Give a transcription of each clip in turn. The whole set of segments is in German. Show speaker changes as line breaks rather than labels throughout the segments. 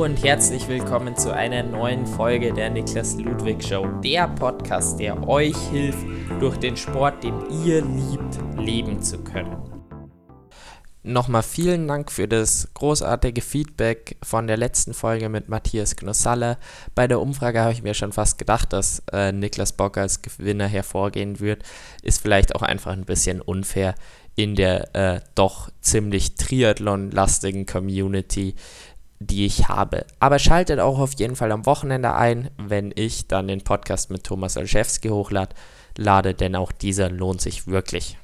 Und herzlich willkommen zu einer neuen Folge der Niklas Ludwig Show, der Podcast, der euch hilft, durch den Sport, den ihr liebt, leben zu können. Nochmal vielen Dank für das großartige Feedback von der letzten Folge mit Matthias Knossalle. Bei der Umfrage habe ich mir schon fast gedacht, dass äh, Niklas Bock als Gewinner hervorgehen wird. Ist vielleicht auch einfach ein bisschen unfair in der äh, doch ziemlich Triathlon-lastigen Community, die ich habe. Aber schaltet auch auf jeden Fall am Wochenende ein, wenn ich dann den Podcast mit Thomas Olszewski hochlade, denn auch dieser lohnt sich wirklich.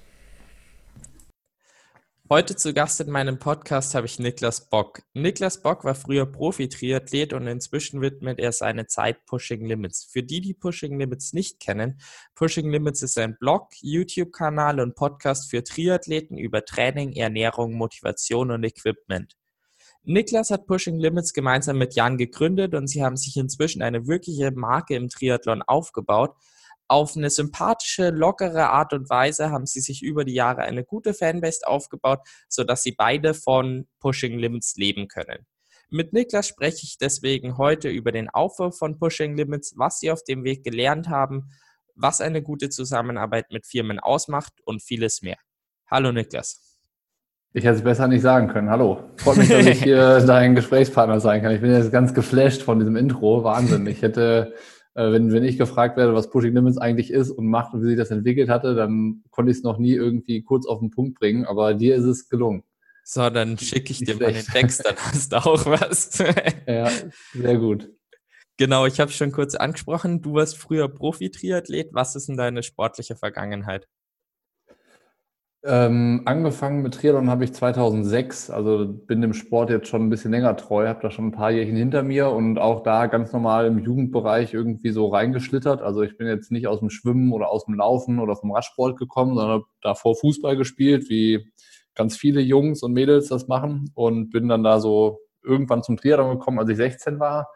Heute zu Gast in meinem Podcast habe ich Niklas Bock. Niklas Bock war früher Profi-Triathlet und inzwischen widmet er seine Zeit Pushing Limits. Für die, die Pushing Limits nicht kennen, Pushing Limits ist ein Blog, YouTube-Kanal und Podcast für Triathleten über Training, Ernährung, Motivation und Equipment. Niklas hat Pushing Limits gemeinsam mit Jan gegründet und sie haben sich inzwischen eine wirkliche Marke im Triathlon aufgebaut, auf eine sympathische, lockere Art und Weise haben sie sich über die Jahre eine gute Fanbase aufgebaut, sodass sie beide von Pushing Limits leben können. Mit Niklas spreche ich deswegen heute über den Aufbau von Pushing Limits, was sie auf dem Weg gelernt haben, was eine gute Zusammenarbeit mit Firmen ausmacht und vieles mehr. Hallo Niklas.
Ich hätte es besser nicht sagen können. Hallo. Freut mich, dass ich hier dein Gesprächspartner sein kann. Ich bin jetzt ganz geflasht von diesem Intro. Wahnsinn. Ich hätte äh, wenn, wenn ich gefragt werde, was Pushing Limits eigentlich ist und macht und wie sich das entwickelt hatte, dann konnte ich es noch nie irgendwie kurz auf den Punkt bringen, aber dir ist es gelungen.
So, dann schicke ich dir mal den Text, dann hast du auch was.
ja, sehr gut.
Genau, ich habe schon kurz angesprochen, du warst früher Profi-Triathlet. Was ist denn deine sportliche Vergangenheit?
Ähm, angefangen mit Triathlon habe ich 2006, also bin dem Sport jetzt schon ein bisschen länger treu, habe da schon ein paar Jährchen hinter mir und auch da ganz normal im Jugendbereich irgendwie so reingeschlittert. Also ich bin jetzt nicht aus dem Schwimmen oder aus dem Laufen oder vom Radsport gekommen, sondern davor Fußball gespielt, wie ganz viele Jungs und Mädels das machen und bin dann da so irgendwann zum Triathlon gekommen, als ich 16 war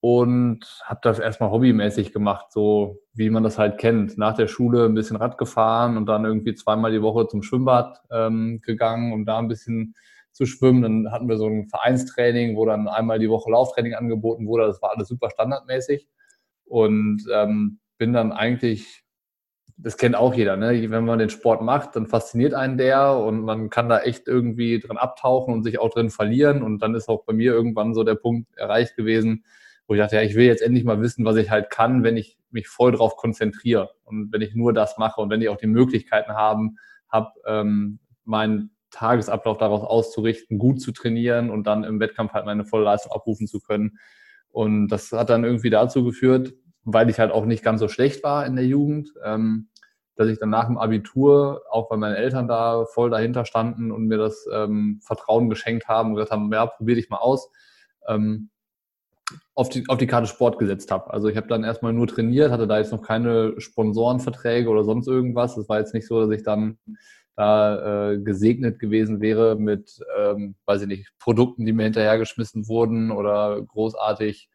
und habe das erstmal hobbymäßig gemacht, so wie man das halt kennt. Nach der Schule ein bisschen Rad gefahren und dann irgendwie zweimal die Woche zum Schwimmbad ähm, gegangen, um da ein bisschen zu schwimmen. Dann hatten wir so ein Vereinstraining, wo dann einmal die Woche Lauftraining angeboten wurde. Das war alles super standardmäßig und ähm, bin dann eigentlich, das kennt auch jeder, ne? wenn man den Sport macht, dann fasziniert einen der und man kann da echt irgendwie drin abtauchen und sich auch drin verlieren. Und dann ist auch bei mir irgendwann so der Punkt erreicht gewesen, wo ich dachte, ja, ich will jetzt endlich mal wissen, was ich halt kann, wenn ich mich voll drauf konzentriere und wenn ich nur das mache und wenn ich auch die Möglichkeiten haben, habe, ähm, meinen Tagesablauf daraus auszurichten, gut zu trainieren und dann im Wettkampf halt meine volle Leistung abrufen zu können. Und das hat dann irgendwie dazu geführt, weil ich halt auch nicht ganz so schlecht war in der Jugend, ähm, dass ich dann nach dem Abitur, auch weil meine Eltern da voll dahinter standen und mir das ähm, Vertrauen geschenkt haben und gesagt haben, ja, probier dich mal aus, ähm, auf die, auf die Karte Sport gesetzt habe. Also ich habe dann erstmal nur trainiert, hatte da jetzt noch keine Sponsorenverträge oder sonst irgendwas. Es war jetzt nicht so, dass ich dann da äh, gesegnet gewesen wäre mit, ähm, weiß ich nicht, Produkten, die mir hinterhergeschmissen wurden oder großartig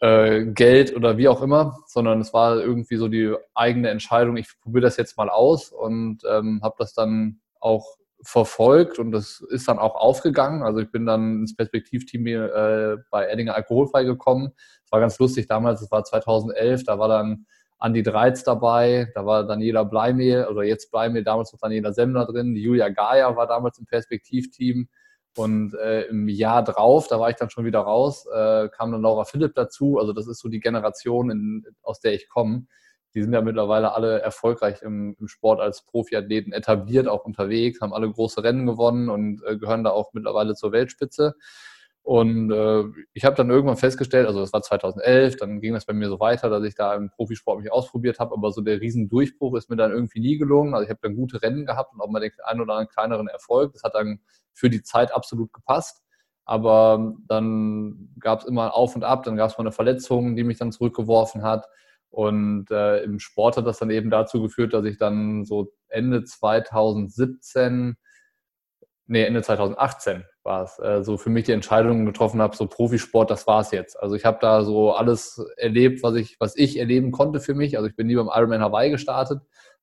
äh, Geld oder wie auch immer, sondern es war irgendwie so die eigene Entscheidung, ich probiere das jetzt mal aus und ähm, habe das dann auch verfolgt und das ist dann auch aufgegangen. Also ich bin dann ins Perspektivteam äh, bei Eddinger Alkoholfrei gekommen. Das war ganz lustig damals, das war 2011, da war dann Andi Dreiz dabei, da war Daniela Bleimehl oder jetzt Bleimehl, damals noch Daniela Semmler drin, Julia Gaia war damals im Perspektivteam und äh, im Jahr drauf, da war ich dann schon wieder raus, äh, kam dann Laura Philipp dazu, also das ist so die Generation, in, aus der ich komme die sind ja mittlerweile alle erfolgreich im, im, Sport als Profiathleten etabliert, auch unterwegs, haben alle große Rennen gewonnen und äh, gehören da auch mittlerweile zur Weltspitze. Und äh, ich habe dann irgendwann festgestellt, also das war 2011, dann ging das bei mir so weiter, dass ich da im Profisport mich ausprobiert habe, aber so der Riesendurchbruch ist mir dann irgendwie nie gelungen. Also ich habe dann gute Rennen gehabt und auch mal den einen oder anderen kleineren Erfolg. Das hat dann für die Zeit absolut gepasst. Aber dann gab es immer Auf und Ab, dann gab es mal eine Verletzung, die mich dann zurückgeworfen hat. Und äh, im Sport hat das dann eben dazu geführt, dass ich dann so Ende 2017, nee, Ende 2018 war es, äh, so für mich die Entscheidung getroffen habe, so Profisport, das war es jetzt. Also ich habe da so alles erlebt, was ich, was ich erleben konnte für mich. Also ich bin nie beim Ironman Hawaii gestartet,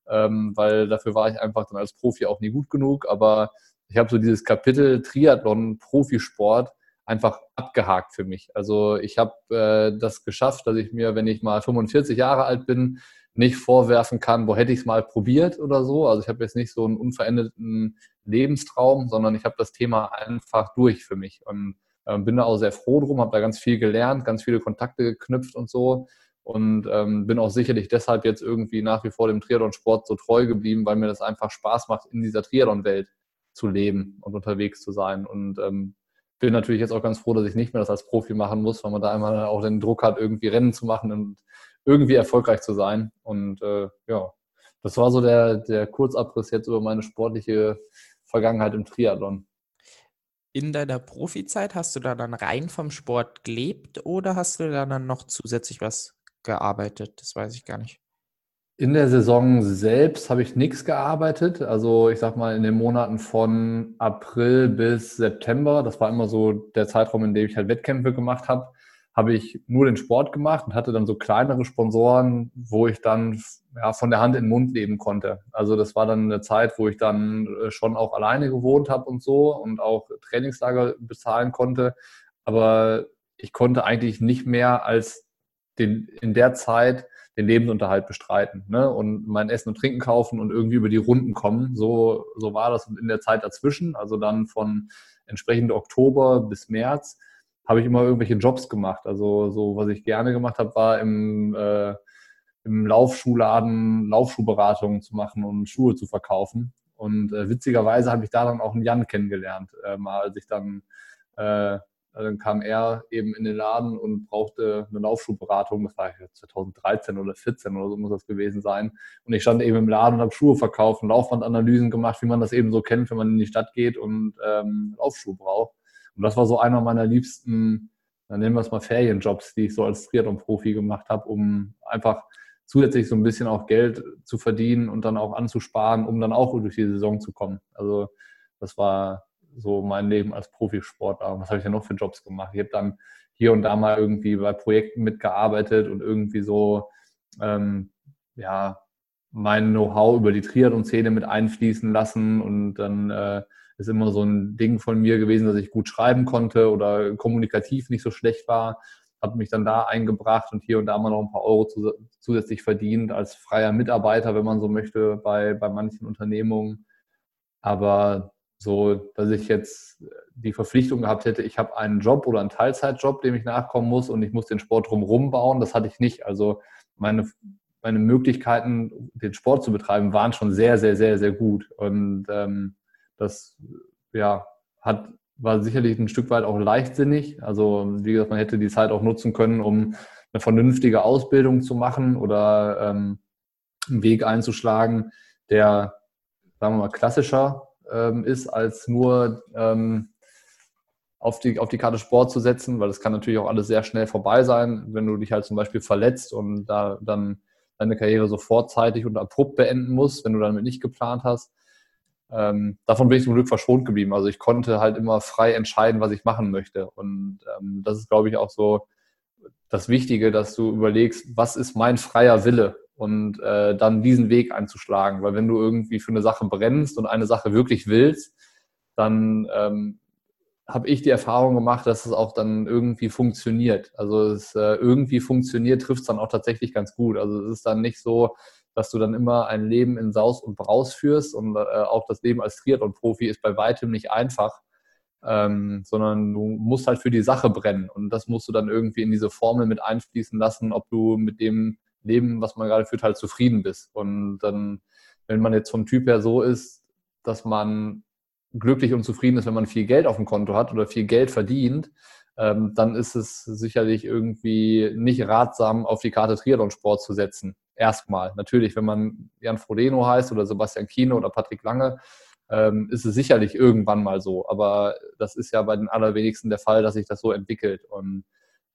ähm, weil dafür war ich einfach dann als Profi auch nie gut genug. Aber ich habe so dieses Kapitel Triathlon, Profisport einfach abgehakt für mich. Also ich habe äh, das geschafft, dass ich mir, wenn ich mal 45 Jahre alt bin, nicht vorwerfen kann, wo hätte ich es mal probiert oder so. Also ich habe jetzt nicht so einen unveränderten Lebenstraum, sondern ich habe das Thema einfach durch für mich und äh, bin da auch sehr froh drum, habe da ganz viel gelernt, ganz viele Kontakte geknüpft und so und ähm, bin auch sicherlich deshalb jetzt irgendwie nach wie vor dem Triathlon-Sport so treu geblieben, weil mir das einfach Spaß macht, in dieser Triathlon-Welt zu leben und unterwegs zu sein und ähm, bin natürlich jetzt auch ganz froh, dass ich nicht mehr das als Profi machen muss, weil man da einmal auch den Druck hat, irgendwie Rennen zu machen und irgendwie erfolgreich zu sein. Und äh, ja, das war so der, der Kurzabriss jetzt über meine sportliche Vergangenheit im Triathlon.
In deiner Profizeit hast du da dann rein vom Sport gelebt oder hast du da dann noch zusätzlich was gearbeitet? Das weiß ich gar nicht.
In der Saison selbst habe ich nichts gearbeitet. Also ich sag mal in den Monaten von April bis September, das war immer so der Zeitraum, in dem ich halt Wettkämpfe gemacht habe, habe ich nur den Sport gemacht und hatte dann so kleinere Sponsoren, wo ich dann ja, von der Hand in den Mund leben konnte. Also das war dann eine Zeit, wo ich dann äh, schon auch alleine gewohnt habe und so und auch Trainingslager bezahlen konnte. Aber ich konnte eigentlich nicht mehr als den, in der Zeit den Lebensunterhalt bestreiten ne? und mein Essen und Trinken kaufen und irgendwie über die Runden kommen. So, so war das in der Zeit dazwischen, also dann von entsprechend Oktober bis März habe ich immer irgendwelche Jobs gemacht. Also so, was ich gerne gemacht habe, war im, äh, im Laufschuhladen Laufschuhberatungen zu machen und Schuhe zu verkaufen. Und äh, witzigerweise habe ich da dann auch einen Jan kennengelernt, äh, mal als ich dann, äh, dann kam er eben in den Laden und brauchte eine Laufschuhberatung. Das war 2013 oder 14 oder so muss das gewesen sein. Und ich stand eben im Laden und habe Schuhe verkauft und Laufbandanalysen gemacht, wie man das eben so kennt, wenn man in die Stadt geht und ähm, Laufschuhe braucht. Und das war so einer meiner liebsten, dann nennen wir es mal Ferienjobs, die ich so als Triathlon-Profi gemacht habe, um einfach zusätzlich so ein bisschen auch Geld zu verdienen und dann auch anzusparen, um dann auch durch die Saison zu kommen. Also das war so mein Leben als Profisportler. Was habe ich denn noch für Jobs gemacht? Ich habe dann hier und da mal irgendwie bei Projekten mitgearbeitet und irgendwie so ähm, ja mein Know-how über die Triathlon-Szene mit einfließen lassen und dann äh, ist immer so ein Ding von mir gewesen, dass ich gut schreiben konnte oder kommunikativ nicht so schlecht war. Habe mich dann da eingebracht und hier und da mal noch ein paar Euro zusätzlich verdient als freier Mitarbeiter, wenn man so möchte, bei, bei manchen Unternehmungen. Aber so, dass ich jetzt die Verpflichtung gehabt hätte, ich habe einen Job oder einen Teilzeitjob, dem ich nachkommen muss und ich muss den Sport drumherum bauen, das hatte ich nicht. Also meine, meine Möglichkeiten, den Sport zu betreiben, waren schon sehr, sehr, sehr, sehr gut. Und ähm, das ja, hat, war sicherlich ein Stück weit auch leichtsinnig. Also wie gesagt, man hätte die Zeit auch nutzen können, um eine vernünftige Ausbildung zu machen oder ähm, einen Weg einzuschlagen, der, sagen wir mal, klassischer ähm, ist, als nur ähm, auf, die, auf die Karte Sport zu setzen, weil das kann natürlich auch alles sehr schnell vorbei sein, wenn du dich halt zum Beispiel verletzt und da dann deine Karriere so vorzeitig und abrupt beenden musst, wenn du damit nicht geplant hast. Ähm, davon bin ich zum Glück verschont geblieben. Also ich konnte halt immer frei entscheiden, was ich machen möchte. Und ähm, das ist, glaube ich, auch so das Wichtige, dass du überlegst, was ist mein freier Wille und äh, dann diesen Weg einzuschlagen. Weil wenn du irgendwie für eine Sache brennst und eine Sache wirklich willst, dann ähm, habe ich die Erfahrung gemacht, dass es auch dann irgendwie funktioniert. Also es äh, irgendwie funktioniert, trifft es dann auch tatsächlich ganz gut. Also es ist dann nicht so, dass du dann immer ein Leben in Saus und Braus führst und äh, auch das Leben als Triathlon-Profi ist bei weitem nicht einfach, ähm, sondern du musst halt für die Sache brennen und das musst du dann irgendwie in diese Formel mit einfließen lassen, ob du mit dem Leben, was man gerade führt, halt zufrieden bist. Und dann, wenn man jetzt vom Typ her so ist, dass man glücklich und zufrieden ist, wenn man viel Geld auf dem Konto hat oder viel Geld verdient, ähm, dann ist es sicherlich irgendwie nicht ratsam, auf die Karte Triathlon-Sport zu setzen erstmal. Natürlich, wenn man Jan Frodeno heißt oder Sebastian Kiene oder Patrick Lange, ähm, ist es sicherlich irgendwann mal so. Aber das ist ja bei den allerwenigsten der Fall, dass sich das so entwickelt. Und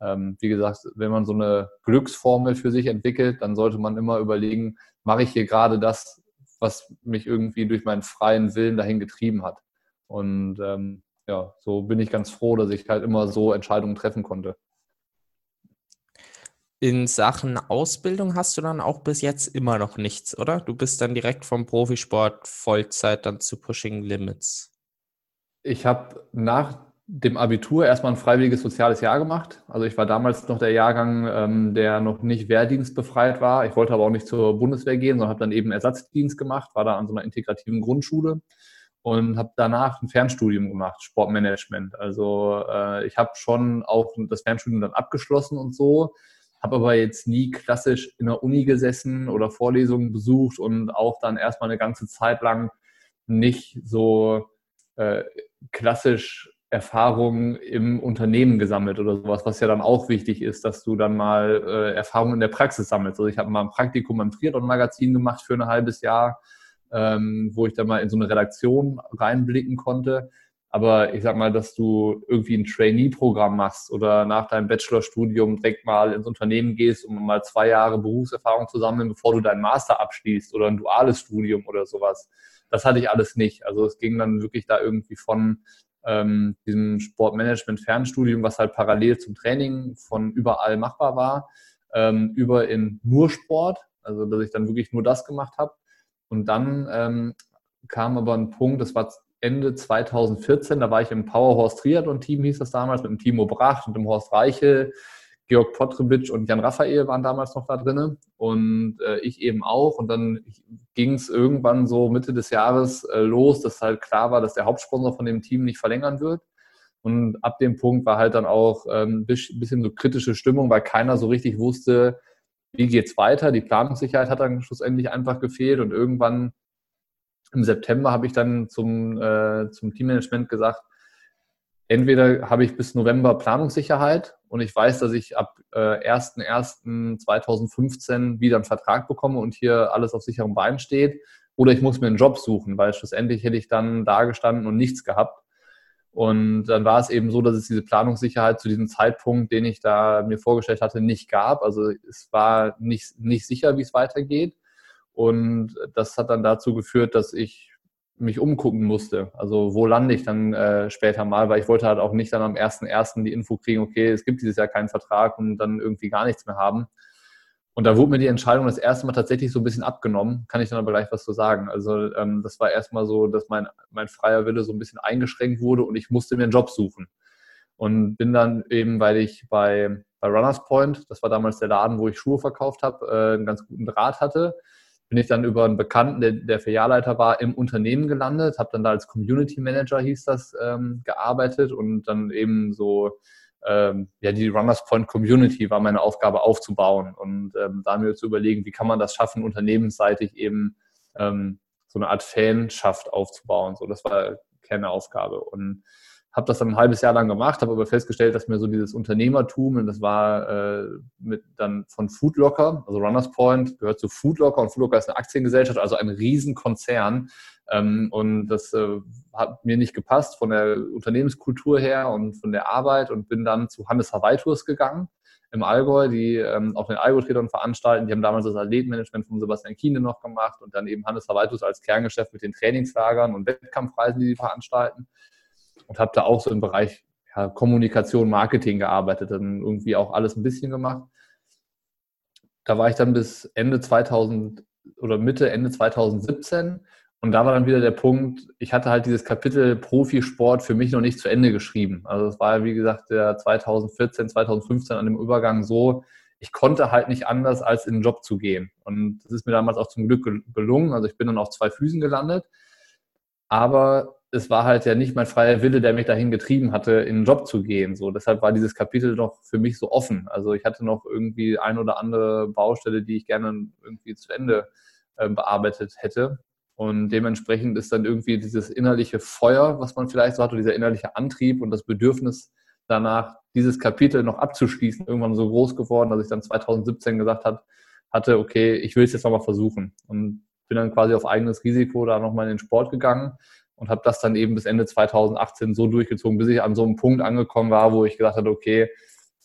ähm, wie gesagt, wenn man so eine Glücksformel für sich entwickelt, dann sollte man immer überlegen, mache ich hier gerade das, was mich irgendwie durch meinen freien Willen dahin getrieben hat. Und ähm, ja, so bin ich ganz froh, dass ich halt immer so Entscheidungen treffen konnte.
In Sachen Ausbildung hast du dann auch bis jetzt immer noch nichts, oder? Du bist dann direkt vom Profisport Vollzeit dann zu Pushing Limits.
Ich habe nach dem Abitur erstmal ein freiwilliges soziales Jahr gemacht. Also ich war damals noch der Jahrgang, ähm, der noch nicht wehrdienstbefreit war. Ich wollte aber auch nicht zur Bundeswehr gehen, sondern habe dann eben Ersatzdienst gemacht, war da an so einer integrativen Grundschule und habe danach ein Fernstudium gemacht, Sportmanagement. Also äh, ich habe schon auch das Fernstudium dann abgeschlossen und so, habe aber jetzt nie klassisch in der Uni gesessen oder Vorlesungen besucht und auch dann erstmal eine ganze Zeit lang nicht so äh, klassisch Erfahrungen im Unternehmen gesammelt oder sowas, was ja dann auch wichtig ist, dass du dann mal äh, Erfahrungen in der Praxis sammelst. Also ich habe mal ein Praktikum im Triathlon-Magazin gemacht für ein halbes Jahr, ähm, wo ich dann mal in so eine Redaktion reinblicken konnte. Aber ich sag mal, dass du irgendwie ein Trainee-Programm machst oder nach deinem Bachelorstudium direkt mal ins Unternehmen gehst, um mal zwei Jahre Berufserfahrung zu sammeln, bevor du deinen Master abschließt oder ein duales Studium oder sowas. Das hatte ich alles nicht. Also es ging dann wirklich da irgendwie von ähm, diesem Sportmanagement-Fernstudium, was halt parallel zum Training von überall machbar war, ähm, über in nur Sport, also dass ich dann wirklich nur das gemacht habe. Und dann ähm, kam aber ein Punkt, das war Ende 2014, da war ich im Powerhorse Triathlon Team, hieß das damals, mit dem Timo Bracht und dem Horst Reichel, Georg Potrebitsch und Jan Raphael waren damals noch da drin und äh, ich eben auch. Und dann ging es irgendwann so Mitte des Jahres äh, los, dass halt klar war, dass der Hauptsponsor von dem Team nicht verlängern wird. Und ab dem Punkt war halt dann auch ein ähm, bisschen so kritische Stimmung, weil keiner so richtig wusste, wie geht's weiter. Die Planungssicherheit hat dann schlussendlich einfach gefehlt und irgendwann im September habe ich dann zum, äh, zum Teammanagement gesagt, entweder habe ich bis November Planungssicherheit und ich weiß, dass ich ab äh, 1.1.2015 wieder einen Vertrag bekomme und hier alles auf sicherem Bein steht, oder ich muss mir einen Job suchen, weil schlussendlich hätte ich dann da gestanden und nichts gehabt. Und dann war es eben so, dass es diese Planungssicherheit zu diesem Zeitpunkt, den ich da mir vorgestellt hatte, nicht gab. Also es war nicht, nicht sicher, wie es weitergeht. Und das hat dann dazu geführt, dass ich mich umgucken musste. Also wo lande ich dann äh, später mal, weil ich wollte halt auch nicht dann am 1.1. die Info kriegen, okay, es gibt dieses Jahr keinen Vertrag und dann irgendwie gar nichts mehr haben. Und da wurde mir die Entscheidung das erste Mal tatsächlich so ein bisschen abgenommen, kann ich dann aber gleich was zu sagen. Also ähm, das war erstmal so, dass mein, mein freier Wille so ein bisschen eingeschränkt wurde und ich musste mir einen Job suchen. Und bin dann eben, weil ich bei, bei Runners Point, das war damals der Laden, wo ich Schuhe verkauft habe, äh, einen ganz guten Draht hatte, bin ich dann über einen Bekannten, der, der Filialleiter war, im Unternehmen gelandet, habe dann da als Community Manager, hieß das, ähm, gearbeitet und dann eben so, ähm, ja, die Runners Point Community war meine Aufgabe aufzubauen und ähm, da mir zu überlegen, wie kann man das schaffen, unternehmensseitig eben ähm, so eine Art Fanschaft aufzubauen. So, das war Kernaufgabe. Und habe das dann ein halbes Jahr lang gemacht, habe aber festgestellt, dass mir so dieses Unternehmertum, und das war äh, mit dann von Foodlocker, also Runners Point gehört zu Foodlocker und Foodlocker ist eine Aktiengesellschaft, also ein Riesenkonzern. Ähm, und das äh, hat mir nicht gepasst von der Unternehmenskultur her und von der Arbeit und bin dann zu Hannes Hawaii Tours gegangen im Allgäu, die ähm, auch den Allgäu-Triathlon veranstalten. Die haben damals das Athletenmanagement von Sebastian Kiene noch gemacht und dann eben Hannes Hawaii Tours als Kerngeschäft mit den Trainingslagern und Wettkampfreisen, die sie veranstalten und habe da auch so im Bereich ja, Kommunikation, Marketing gearbeitet, dann irgendwie auch alles ein bisschen gemacht. Da war ich dann bis Ende 2000 oder Mitte, Ende 2017 und da war dann wieder der Punkt, ich hatte halt dieses Kapitel Profisport für mich noch nicht zu Ende geschrieben. Also es war, wie gesagt, der 2014, 2015 an dem Übergang so, ich konnte halt nicht anders, als in den Job zu gehen. Und das ist mir damals auch zum Glück gelungen. Also ich bin dann auf zwei Füßen gelandet. Aber es war halt ja nicht mein freier Wille, der mich dahin getrieben hatte, in den Job zu gehen. So, deshalb war dieses Kapitel noch für mich so offen. Also ich hatte noch irgendwie ein oder andere Baustelle, die ich gerne irgendwie zu Ende äh, bearbeitet hätte. Und dementsprechend ist dann irgendwie dieses innerliche Feuer, was man vielleicht so hat, oder dieser innerliche Antrieb und das Bedürfnis danach, dieses Kapitel noch abzuschließen, irgendwann so groß geworden, dass ich dann 2017 gesagt hat, hatte, okay, ich will es jetzt nochmal versuchen. Und bin dann quasi auf eigenes Risiko da nochmal in den Sport gegangen und habe das dann eben bis Ende 2018 so durchgezogen, bis ich an so einem Punkt angekommen war, wo ich gesagt habe, okay,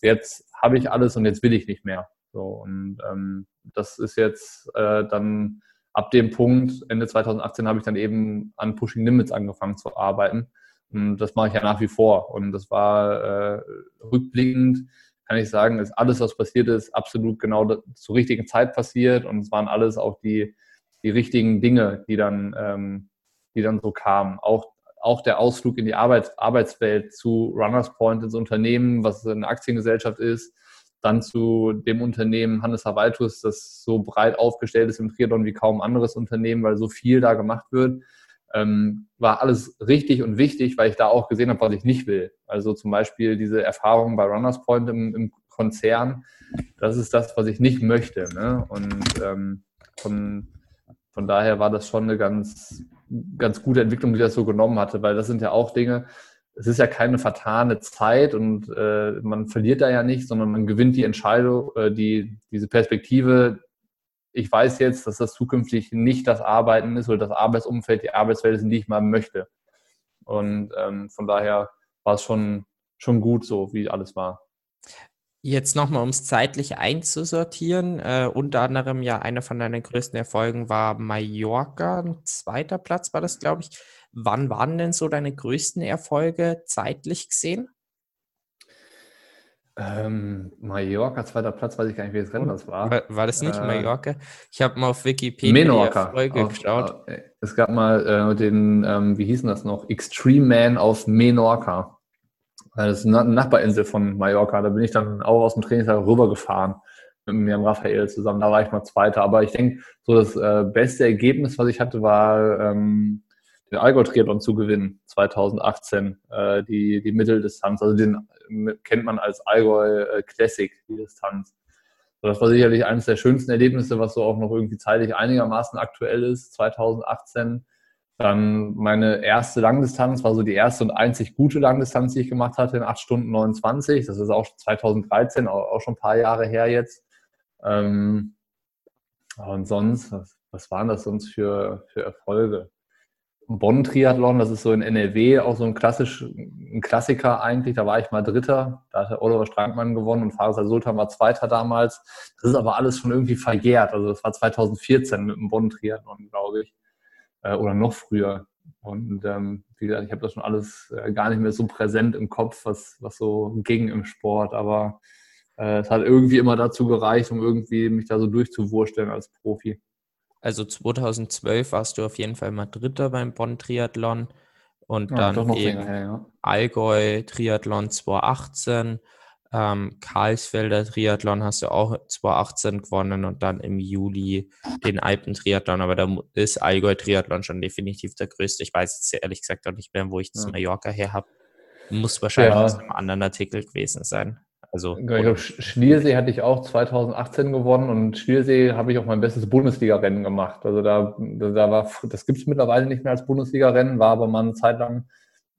jetzt habe ich alles und jetzt will ich nicht mehr. So, und ähm, das ist jetzt äh, dann ab dem Punkt, Ende 2018, habe ich dann eben an Pushing Limits angefangen zu arbeiten. Und das mache ich ja nach wie vor. Und das war äh, rückblickend, kann ich sagen, ist alles, was passiert ist, absolut genau zur richtigen Zeit passiert. Und es waren alles auch die die richtigen Dinge, die dann, ähm, die dann so kamen. Auch auch der Ausflug in die Arbeit, Arbeitswelt zu Runners Point ins Unternehmen, was eine Aktiengesellschaft ist, dann zu dem Unternehmen Hannes Havaltus, das so breit aufgestellt ist im Triathlon wie kaum anderes Unternehmen, weil so viel da gemacht wird, ähm, war alles richtig und wichtig, weil ich da auch gesehen habe, was ich nicht will. Also zum Beispiel diese Erfahrung bei Runners Point im, im Konzern, das ist das, was ich nicht möchte. Ne? Und ähm, von, von daher war das schon eine ganz, ganz gute Entwicklung, die das so genommen hatte, weil das sind ja auch Dinge, es ist ja keine vertane Zeit und äh, man verliert da ja nicht, sondern man gewinnt die Entscheidung, äh, die, diese Perspektive. Ich weiß jetzt, dass das zukünftig nicht das Arbeiten ist oder das Arbeitsumfeld, die Arbeitswelt ist, in die ich mal möchte. Und ähm, von daher war es schon, schon gut so, wie alles war.
Jetzt nochmal, um es zeitlich einzusortieren. Äh, unter anderem ja einer von deinen größten Erfolgen war Mallorca. Ein zweiter Platz war das, glaube ich. Wann waren denn so deine größten Erfolge zeitlich gesehen?
Ähm, Mallorca, zweiter Platz, weiß ich gar nicht, welches Rennen das war.
War, war das nicht äh, Mallorca? Ich habe mal auf Wikipedia
Menorca. die Erfolge auf, geschaut. Äh, es gab mal äh, den, ähm, wie hießen das noch? Extreme Man auf Menorca. Das ist eine Nachbarinsel von Mallorca. Da bin ich dann auch aus dem Trainingslager rübergefahren mit mir und Raphael zusammen. Da war ich mal Zweiter. Aber ich denke, so das äh, beste Ergebnis, was ich hatte, war ähm, den Allgäu-Triathlon zu gewinnen, 2018, äh, die, die Mitteldistanz. Also den kennt man als Allgäu äh, die Distanz. Das war sicherlich eines der schönsten Erlebnisse, was so auch noch irgendwie zeitlich einigermaßen aktuell ist, 2018. Dann meine erste Langdistanz war so die erste und einzig gute Langdistanz, die ich gemacht hatte, in 8 Stunden 29. Das ist auch 2013, auch schon ein paar Jahre her jetzt. Ähm, und sonst, was, waren das sonst für, für Erfolge? Bonn-Triathlon, das ist so in NRW auch so ein, klassisch, ein Klassiker eigentlich. Da war ich mal Dritter, da hat Oliver Strankmann gewonnen und Faris Sultan war Zweiter damals. Das ist aber alles schon irgendwie verjährt. Also das war 2014 mit dem Bonn-Triathlon, glaube ich. Äh, oder noch früher. Und ähm, wie gesagt, ich habe das schon alles äh, gar nicht mehr so präsent im Kopf, was, was so ging im Sport. Aber äh, es hat irgendwie immer dazu gereicht, um irgendwie mich da so durchzuwursteln als Profi.
Also 2012 warst du auf jeden Fall mal Dritter beim Bonn-Triathlon und ja, dann eben her, ja. Allgäu Triathlon 2018, ähm, Karlsfelder Triathlon hast du auch 2018 gewonnen und dann im Juli den Alpen-Triathlon, aber da ist Allgäu Triathlon schon definitiv der größte. Ich weiß jetzt ehrlich gesagt auch nicht mehr, wo ich das ja. Mallorca her habe. Muss wahrscheinlich ja. aus einem anderen Artikel gewesen sein. Also,
ich glaube, Schliersee hatte ich auch 2018 gewonnen und Schliersee habe ich auch mein bestes Bundesliga-Rennen gemacht. Also da, da war, das gibt es mittlerweile nicht mehr als Bundesliga-Rennen, war aber mal eine Zeit lang,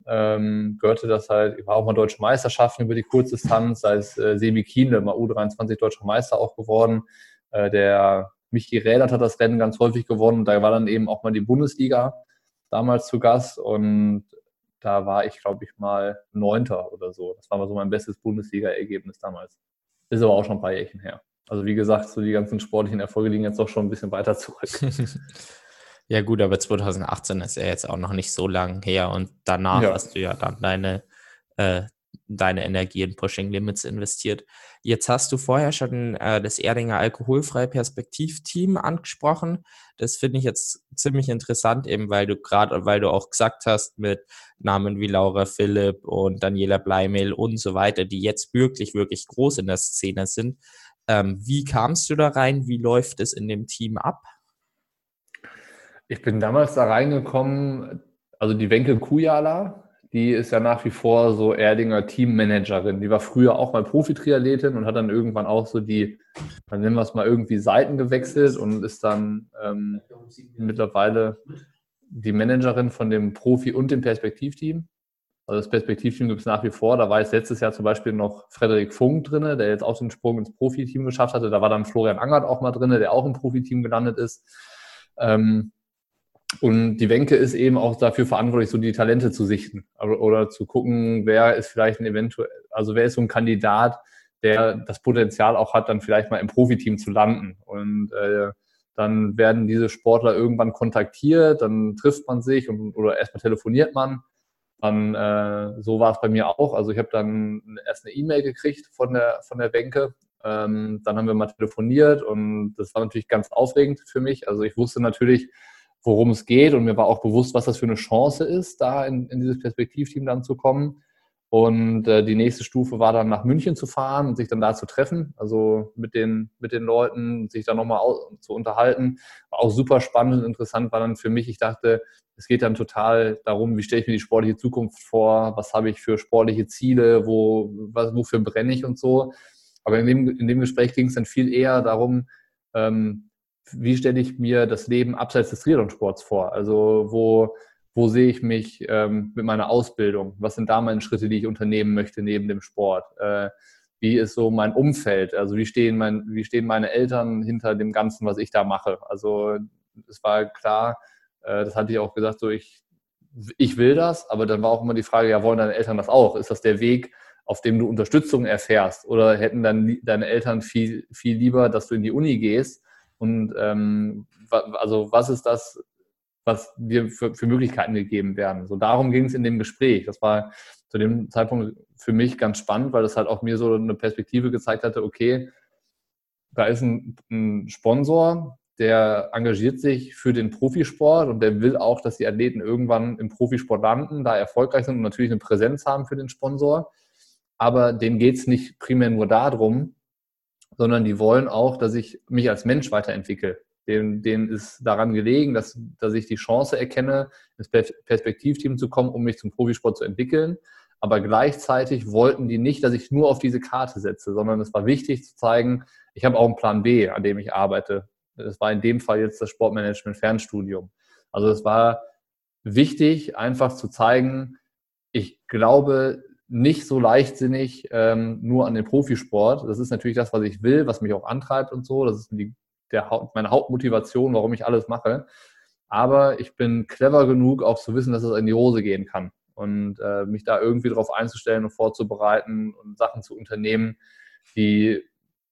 ähm, gehörte das halt, ich war auch mal deutsche Meisterschaften über die Kurzdistanz, ist äh, Sebi Kienle, mal U23 deutscher Meister auch geworden. Äh, der Michi Rädert hat das Rennen ganz häufig gewonnen. Da war dann eben auch mal die Bundesliga damals zu Gast und da war ich, glaube ich, mal Neunter oder so. Das war mal so mein bestes Bundesliga-Ergebnis damals. Ist aber auch schon ein paar Jährchen her. Also wie gesagt, so die ganzen sportlichen Erfolge liegen jetzt doch schon ein bisschen weiter zurück.
ja gut, aber 2018 ist ja jetzt auch noch nicht so lang her und danach ja. hast du ja dann deine äh, deine Energie in Pushing Limits investiert. Jetzt hast du vorher schon äh, das Erdinger Alkoholfreie Perspektivteam angesprochen. Das finde ich jetzt ziemlich interessant, eben weil du gerade, weil du auch gesagt hast, mit Namen wie Laura Philipp und Daniela Bleimehl und so weiter, die jetzt wirklich, wirklich groß in der Szene sind. Ähm, wie kamst du da rein? Wie läuft es in dem Team ab?
Ich bin damals da reingekommen, also die Wenkel Kujala, die ist ja nach wie vor so Erdinger Teammanagerin. Die war früher auch mal Profi-Triathletin und hat dann irgendwann auch so die, dann nennen wir es mal irgendwie Seiten gewechselt und ist dann ähm, mittlerweile die Managerin von dem Profi- und dem Perspektivteam. Also das Perspektivteam gibt es nach wie vor. Da war jetzt letztes Jahr zum Beispiel noch Frederik Funk drin, der jetzt auch den Sprung ins Profiteam geschafft hatte. Da war dann Florian Angert auch mal drin, der auch im Profiteam gelandet ist. Ähm, und die Wenke ist eben auch dafür verantwortlich, so die Talente zu sichten oder zu gucken, wer ist vielleicht ein eventuell, also wer ist so ein Kandidat, der das Potenzial auch hat, dann vielleicht mal im Profiteam zu landen. Und äh, dann werden diese Sportler irgendwann kontaktiert, dann trifft man sich und, oder erstmal telefoniert man. Dann, äh, so war es bei mir auch. Also ich habe dann erst eine E-Mail gekriegt von der, von der Wenke. Ähm, dann haben wir mal telefoniert und das war natürlich ganz aufregend für mich. Also ich wusste natürlich, worum es geht und mir war auch bewusst, was das für eine Chance ist, da in, in dieses Perspektivteam dann zu kommen. Und äh, die nächste Stufe war dann nach München zu fahren und sich dann da zu treffen, also mit den, mit den Leuten, sich dann nochmal zu unterhalten. War auch super spannend und interessant war dann für mich. Ich dachte, es geht dann total darum, wie stelle ich mir die sportliche Zukunft vor, was habe ich für sportliche Ziele, wo, was, wofür brenne ich und so. Aber in dem, in dem Gespräch ging es dann viel eher darum, ähm, wie stelle ich mir das Leben abseits des Triathlon-Sports vor? Also wo wo sehe ich mich ähm, mit meiner Ausbildung? Was sind da meine Schritte, die ich unternehmen möchte neben dem Sport? Äh, wie ist so mein Umfeld? Also wie stehen, mein, wie stehen meine Eltern hinter dem Ganzen, was ich da mache? Also es war klar, äh, das hatte ich auch gesagt, so ich, ich will das, aber dann war auch immer die Frage, ja, wollen deine Eltern das auch? Ist das der Weg, auf dem du Unterstützung erfährst? Oder hätten dann deine Eltern viel, viel lieber, dass du in die Uni gehst? Und ähm, also was ist das, was dir für, für Möglichkeiten gegeben werden. So darum ging es in dem Gespräch. Das war zu dem Zeitpunkt für mich ganz spannend, weil das halt auch mir so eine Perspektive gezeigt hatte, okay, da ist ein, ein Sponsor, der engagiert sich für den Profisport und der will auch, dass die Athleten irgendwann im Profisport landen, da erfolgreich sind und natürlich eine Präsenz haben für den Sponsor. Aber dem geht es nicht primär nur darum, sondern die wollen auch, dass ich mich als Mensch weiterentwickle denen, denen ist daran gelegen, dass, dass ich die Chance erkenne, ins Perspektivteam zu kommen, um mich zum Profisport zu entwickeln. Aber gleichzeitig wollten die nicht, dass ich nur auf diese Karte setze, sondern es war wichtig zu zeigen, ich habe auch einen Plan B, an dem ich arbeite. Das war in dem Fall jetzt das Sportmanagement Fernstudium. Also es war wichtig, einfach zu zeigen, ich glaube nicht so leichtsinnig ähm, nur an den Profisport. Das ist natürlich das, was ich will, was mich auch antreibt und so. Das ist die der, meine Hauptmotivation, warum ich alles mache. Aber ich bin clever genug, auch zu wissen, dass es in die Hose gehen kann. Und äh, mich da irgendwie darauf einzustellen und vorzubereiten und Sachen zu unternehmen, die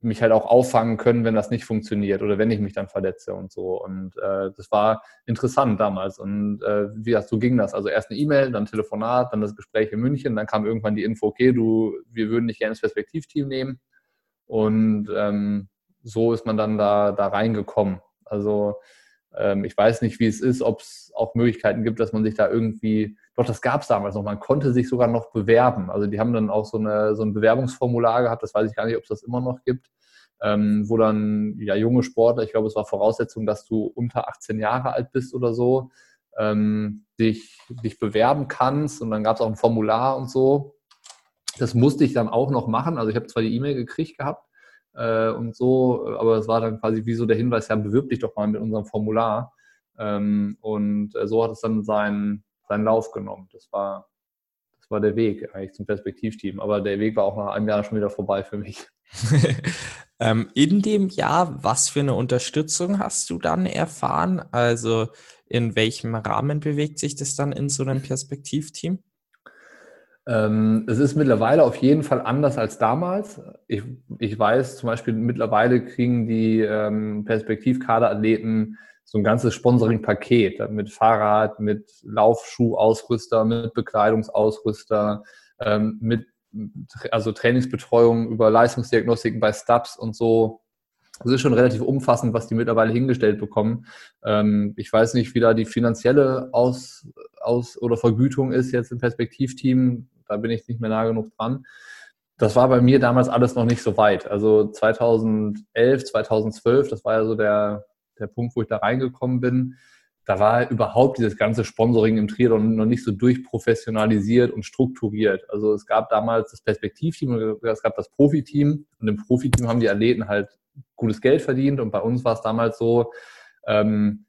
mich halt auch auffangen können, wenn das nicht funktioniert oder wenn ich mich dann verletze und so. Und äh, das war interessant damals. Und äh, wie gesagt, so ging das. Also erst eine E-Mail, dann ein Telefonat, dann das Gespräch in München, dann kam irgendwann die Info, okay, du, wir würden dich gerne ins Perspektivteam nehmen. Und ähm, so ist man dann da, da reingekommen. Also ähm, ich weiß nicht, wie es ist, ob es auch Möglichkeiten gibt, dass man sich da irgendwie, doch das gab es damals noch, man konnte sich sogar noch bewerben. Also die haben dann auch so, eine, so ein Bewerbungsformular gehabt, das weiß ich gar nicht, ob es das immer noch gibt, ähm, wo dann ja junge Sportler, ich glaube, es war Voraussetzung, dass du unter 18 Jahre alt bist oder so, ähm, dich, dich bewerben kannst und dann gab es auch ein Formular und so. Das musste ich dann auch noch machen. Also ich habe zwar die E-Mail gekriegt gehabt, äh, und so, aber es war dann quasi wie so der Hinweis, ja, bewirb dich doch mal mit unserem Formular. Ähm, und äh, so hat es dann seinen, seinen Lauf genommen. Das war, das war der Weg eigentlich zum Perspektivteam. Aber der Weg war auch nach einem Jahr schon wieder vorbei für mich.
ähm, in dem Jahr, was für eine Unterstützung hast du dann erfahren? Also in welchem Rahmen bewegt sich das dann in so einem Perspektivteam?
Ähm, es ist mittlerweile auf jeden Fall anders als damals. Ich, ich weiß zum Beispiel, mittlerweile kriegen die ähm, Perspektivkaderathleten so ein ganzes Sponsoring-Paket mit Fahrrad, mit Laufschuhausrüster, mit Bekleidungsausrüster, ähm, mit also Trainingsbetreuung über Leistungsdiagnostiken bei Stubs und so. Das ist schon relativ umfassend, was die mittlerweile hingestellt bekommen. Ähm, ich weiß nicht, wie da die finanzielle Aus, Aus oder Vergütung ist jetzt im Perspektivteam da bin ich nicht mehr nah genug dran. Das war bei mir damals alles noch nicht so weit. Also 2011, 2012, das war ja so der, der Punkt, wo ich da reingekommen bin. Da war überhaupt dieses ganze Sponsoring im Triathlon noch nicht so durchprofessionalisiert und strukturiert. Also es gab damals das Perspektivteam, es gab das Profiteam und im Profiteam haben die Athleten halt gutes Geld verdient und bei uns war es damals so, ähm,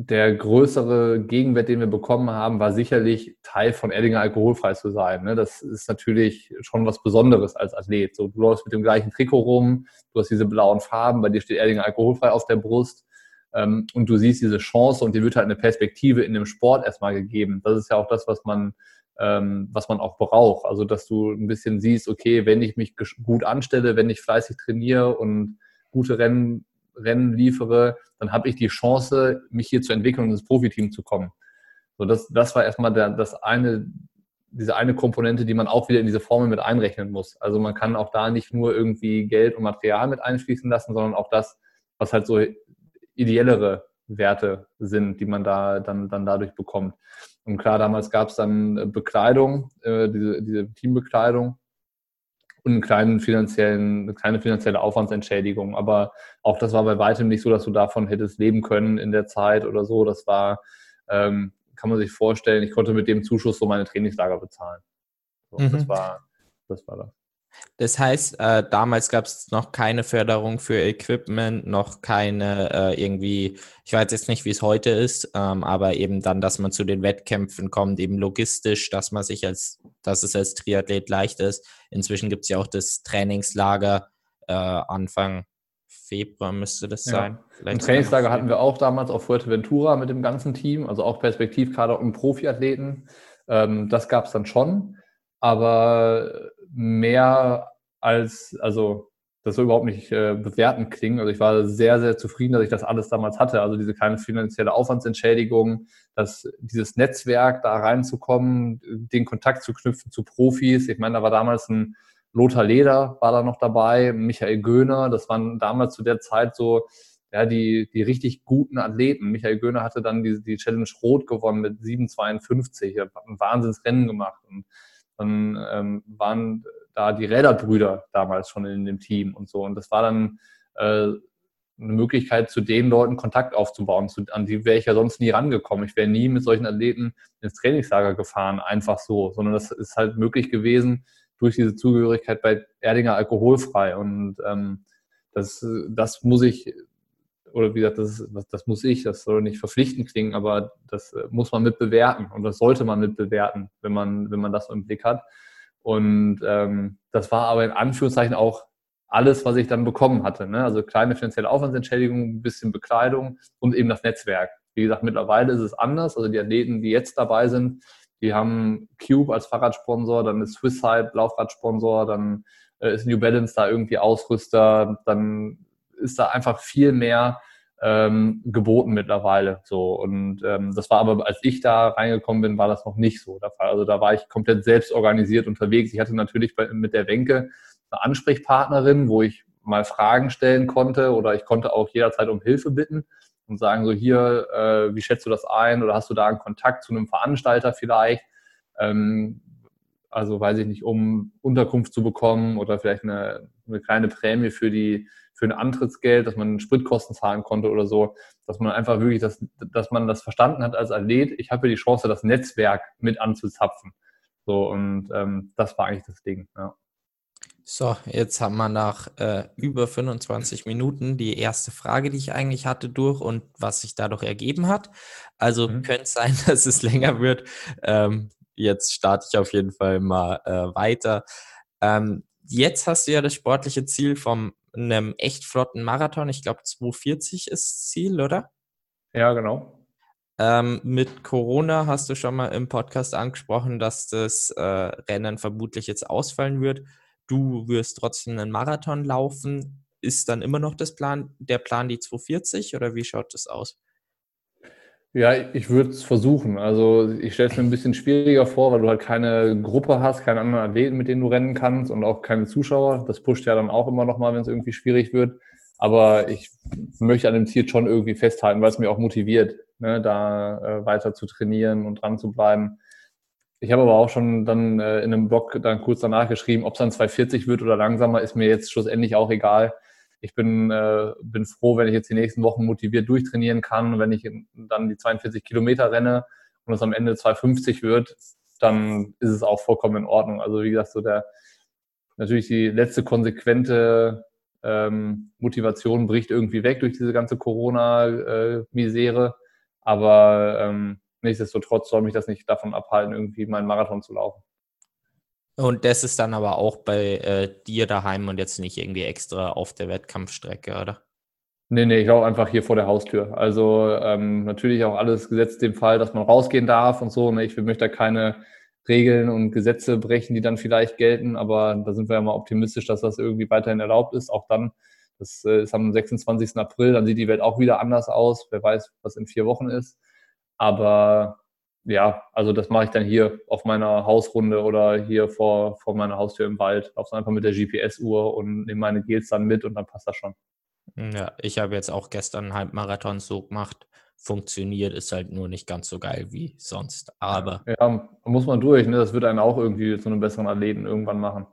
der größere Gegenwert, den wir bekommen haben, war sicherlich Teil von Erdinger alkoholfrei zu sein. Ne? Das ist natürlich schon was Besonderes als Athlet. So, du läufst mit dem gleichen Trikot rum, du hast diese blauen Farben, bei dir steht Erdinger alkoholfrei auf der Brust ähm, und du siehst diese Chance und dir wird halt eine Perspektive in dem Sport erstmal gegeben. Das ist ja auch das, was man, ähm, was man auch braucht. Also, dass du ein bisschen siehst, okay, wenn ich mich gut anstelle, wenn ich fleißig trainiere und gute Rennen Rennen liefere, dann habe ich die Chance, mich hier zu entwickeln und ins Profiteam zu kommen. So, das, das war erstmal der, das eine, diese eine Komponente, die man auch wieder in diese Formel mit einrechnen muss. Also man kann auch da nicht nur irgendwie Geld und Material mit einschließen lassen, sondern auch das, was halt so ideellere Werte sind, die man da dann, dann dadurch bekommt. Und klar, damals gab es dann Bekleidung, äh, diese, diese Teambekleidung und einen kleinen finanziellen, eine kleine finanzielle Aufwandsentschädigung. Aber auch das war bei weitem nicht so, dass du davon hättest leben können in der Zeit oder so. Das war, ähm, kann man sich vorstellen, ich konnte mit dem Zuschuss so meine Trainingslager bezahlen. So, mhm. Das war das. War das.
Das heißt, äh, damals gab es noch keine Förderung für Equipment, noch keine äh, irgendwie, ich weiß jetzt nicht, wie es heute ist, ähm, aber eben dann, dass man zu den Wettkämpfen kommt, eben logistisch, dass man sich als, dass es als Triathlet leicht ist. Inzwischen gibt es ja auch das Trainingslager äh, Anfang Februar müsste das sein.
Ja. Ein Trainingslager hatten wir auch damals auf Fuerteventura mit dem ganzen Team, also auch Perspektivkader und Profiathleten. Ähm, das gab es dann schon, aber mehr als, also das soll überhaupt nicht äh, bewertend klingen. Also ich war sehr, sehr zufrieden, dass ich das alles damals hatte. Also diese kleine finanzielle Aufwandsentschädigung, dass dieses Netzwerk da reinzukommen, den Kontakt zu knüpfen zu Profis. Ich meine, da war damals ein Lothar Leder war da noch dabei, Michael Göhner. Das waren damals zu der Zeit so ja, die, die richtig guten Athleten. Michael Göhner hatte dann die, die Challenge Rot gewonnen mit 7,52. Er hat ein Wahnsinnsrennen gemacht. Und dann ähm, waren da die Räderbrüder damals schon in dem Team und so. Und das war dann äh, eine Möglichkeit, zu den Leuten Kontakt aufzubauen. Zu, an die wäre ich ja sonst nie rangekommen. Ich wäre nie mit solchen Athleten ins Trainingslager gefahren, einfach so, sondern das ist halt möglich gewesen durch diese Zugehörigkeit bei Erdinger alkoholfrei. Und ähm, das, das muss ich oder wie gesagt, das, das, das, muss ich, das soll nicht verpflichtend klingen, aber das äh, muss man mit bewerten und das sollte man mit bewerten, wenn man, wenn man das im Blick hat. Und ähm, das war aber in Anführungszeichen auch alles, was ich dann bekommen hatte. Ne? Also kleine finanzielle Aufwandsentschädigung, ein bisschen Bekleidung und eben das Netzwerk. Wie gesagt, mittlerweile ist es anders. Also die Athleten, die jetzt dabei sind, die haben Cube als Fahrradsponsor, dann ist Swisside Laufradsponsor, dann äh, ist New Balance da irgendwie Ausrüster, dann ist da einfach viel mehr ähm, geboten mittlerweile. So und ähm, das war aber, als ich da reingekommen bin, war das noch nicht so der Fall. Also da war ich komplett selbst organisiert unterwegs. Ich hatte natürlich bei, mit der Wenke eine Ansprechpartnerin, wo ich mal Fragen stellen konnte oder ich konnte auch jederzeit um Hilfe bitten und sagen so hier, äh, wie schätzt du das ein oder hast du da einen Kontakt zu einem Veranstalter vielleicht? Ähm, also weiß ich nicht, um Unterkunft zu bekommen oder vielleicht eine, eine kleine Prämie für die für ein Antrittsgeld, dass man Spritkosten zahlen konnte oder so, dass man einfach wirklich, das, dass man das verstanden hat als Athlet, ich habe ja die Chance, das Netzwerk mit anzuzapfen. So, und ähm, das war eigentlich das Ding, ja.
So, jetzt haben wir nach äh, über 25 Minuten die erste Frage, die ich eigentlich hatte, durch und was sich dadurch ergeben hat. Also mhm. könnte es sein, dass es länger wird. Ähm, jetzt starte ich auf jeden Fall mal äh, weiter. Ähm, jetzt hast du ja das sportliche Ziel vom einem echt flotten Marathon. Ich glaube, 240 ist Ziel, oder?
Ja, genau.
Ähm, mit Corona hast du schon mal im Podcast angesprochen, dass das äh, Rennen vermutlich jetzt ausfallen wird. Du wirst trotzdem einen Marathon laufen. Ist dann immer noch das Plan, der Plan die 240 oder wie schaut das aus?
Ja, ich würde es versuchen. Also ich stelle es mir ein bisschen schwieriger vor, weil du halt keine Gruppe hast, keine anderen Athleten, mit denen du rennen kannst und auch keine Zuschauer. Das pusht ja dann auch immer noch mal, wenn es irgendwie schwierig wird. Aber ich möchte an dem Ziel schon irgendwie festhalten, weil es mir auch motiviert, ne, da äh, weiter zu trainieren und dran zu bleiben. Ich habe aber auch schon dann äh, in einem Blog dann kurz danach geschrieben, ob es dann 240 wird oder langsamer, ist mir jetzt schlussendlich auch egal ich bin, äh, bin froh, wenn ich jetzt die nächsten Wochen motiviert durchtrainieren kann. Wenn ich dann die 42 Kilometer renne und es am Ende 250 wird, dann ist es auch vollkommen in Ordnung. Also wie gesagt, so der natürlich die letzte konsequente ähm, Motivation bricht irgendwie weg durch diese ganze Corona-Misere. Äh, Aber ähm, nichtsdestotrotz soll mich das nicht davon abhalten, irgendwie meinen Marathon zu laufen.
Und das ist dann aber auch bei äh, dir daheim und jetzt nicht irgendwie extra auf der Wettkampfstrecke, oder?
Nee, nee, ich glaube einfach hier vor der Haustür. Also ähm, natürlich auch alles gesetzt dem Fall, dass man rausgehen darf und so. Ne? Ich möchte da keine Regeln und Gesetze brechen, die dann vielleicht gelten, aber da sind wir ja mal optimistisch, dass das irgendwie weiterhin erlaubt ist. Auch dann, das äh, ist am 26. April, dann sieht die Welt auch wieder anders aus. Wer weiß, was in vier Wochen ist. Aber ja, also das mache ich dann hier auf meiner Hausrunde oder hier vor, vor meiner Haustür im Wald. Laufst einfach mit der GPS-Uhr und nehme meine Gels dann mit und dann passt das schon.
Ja, ich habe jetzt auch gestern einen Halbmarathon so gemacht. funktioniert, ist halt nur nicht ganz so geil wie sonst. Aber.
Ja, muss man durch, ne? Das wird einen auch irgendwie zu einem besseren Athleten irgendwann machen.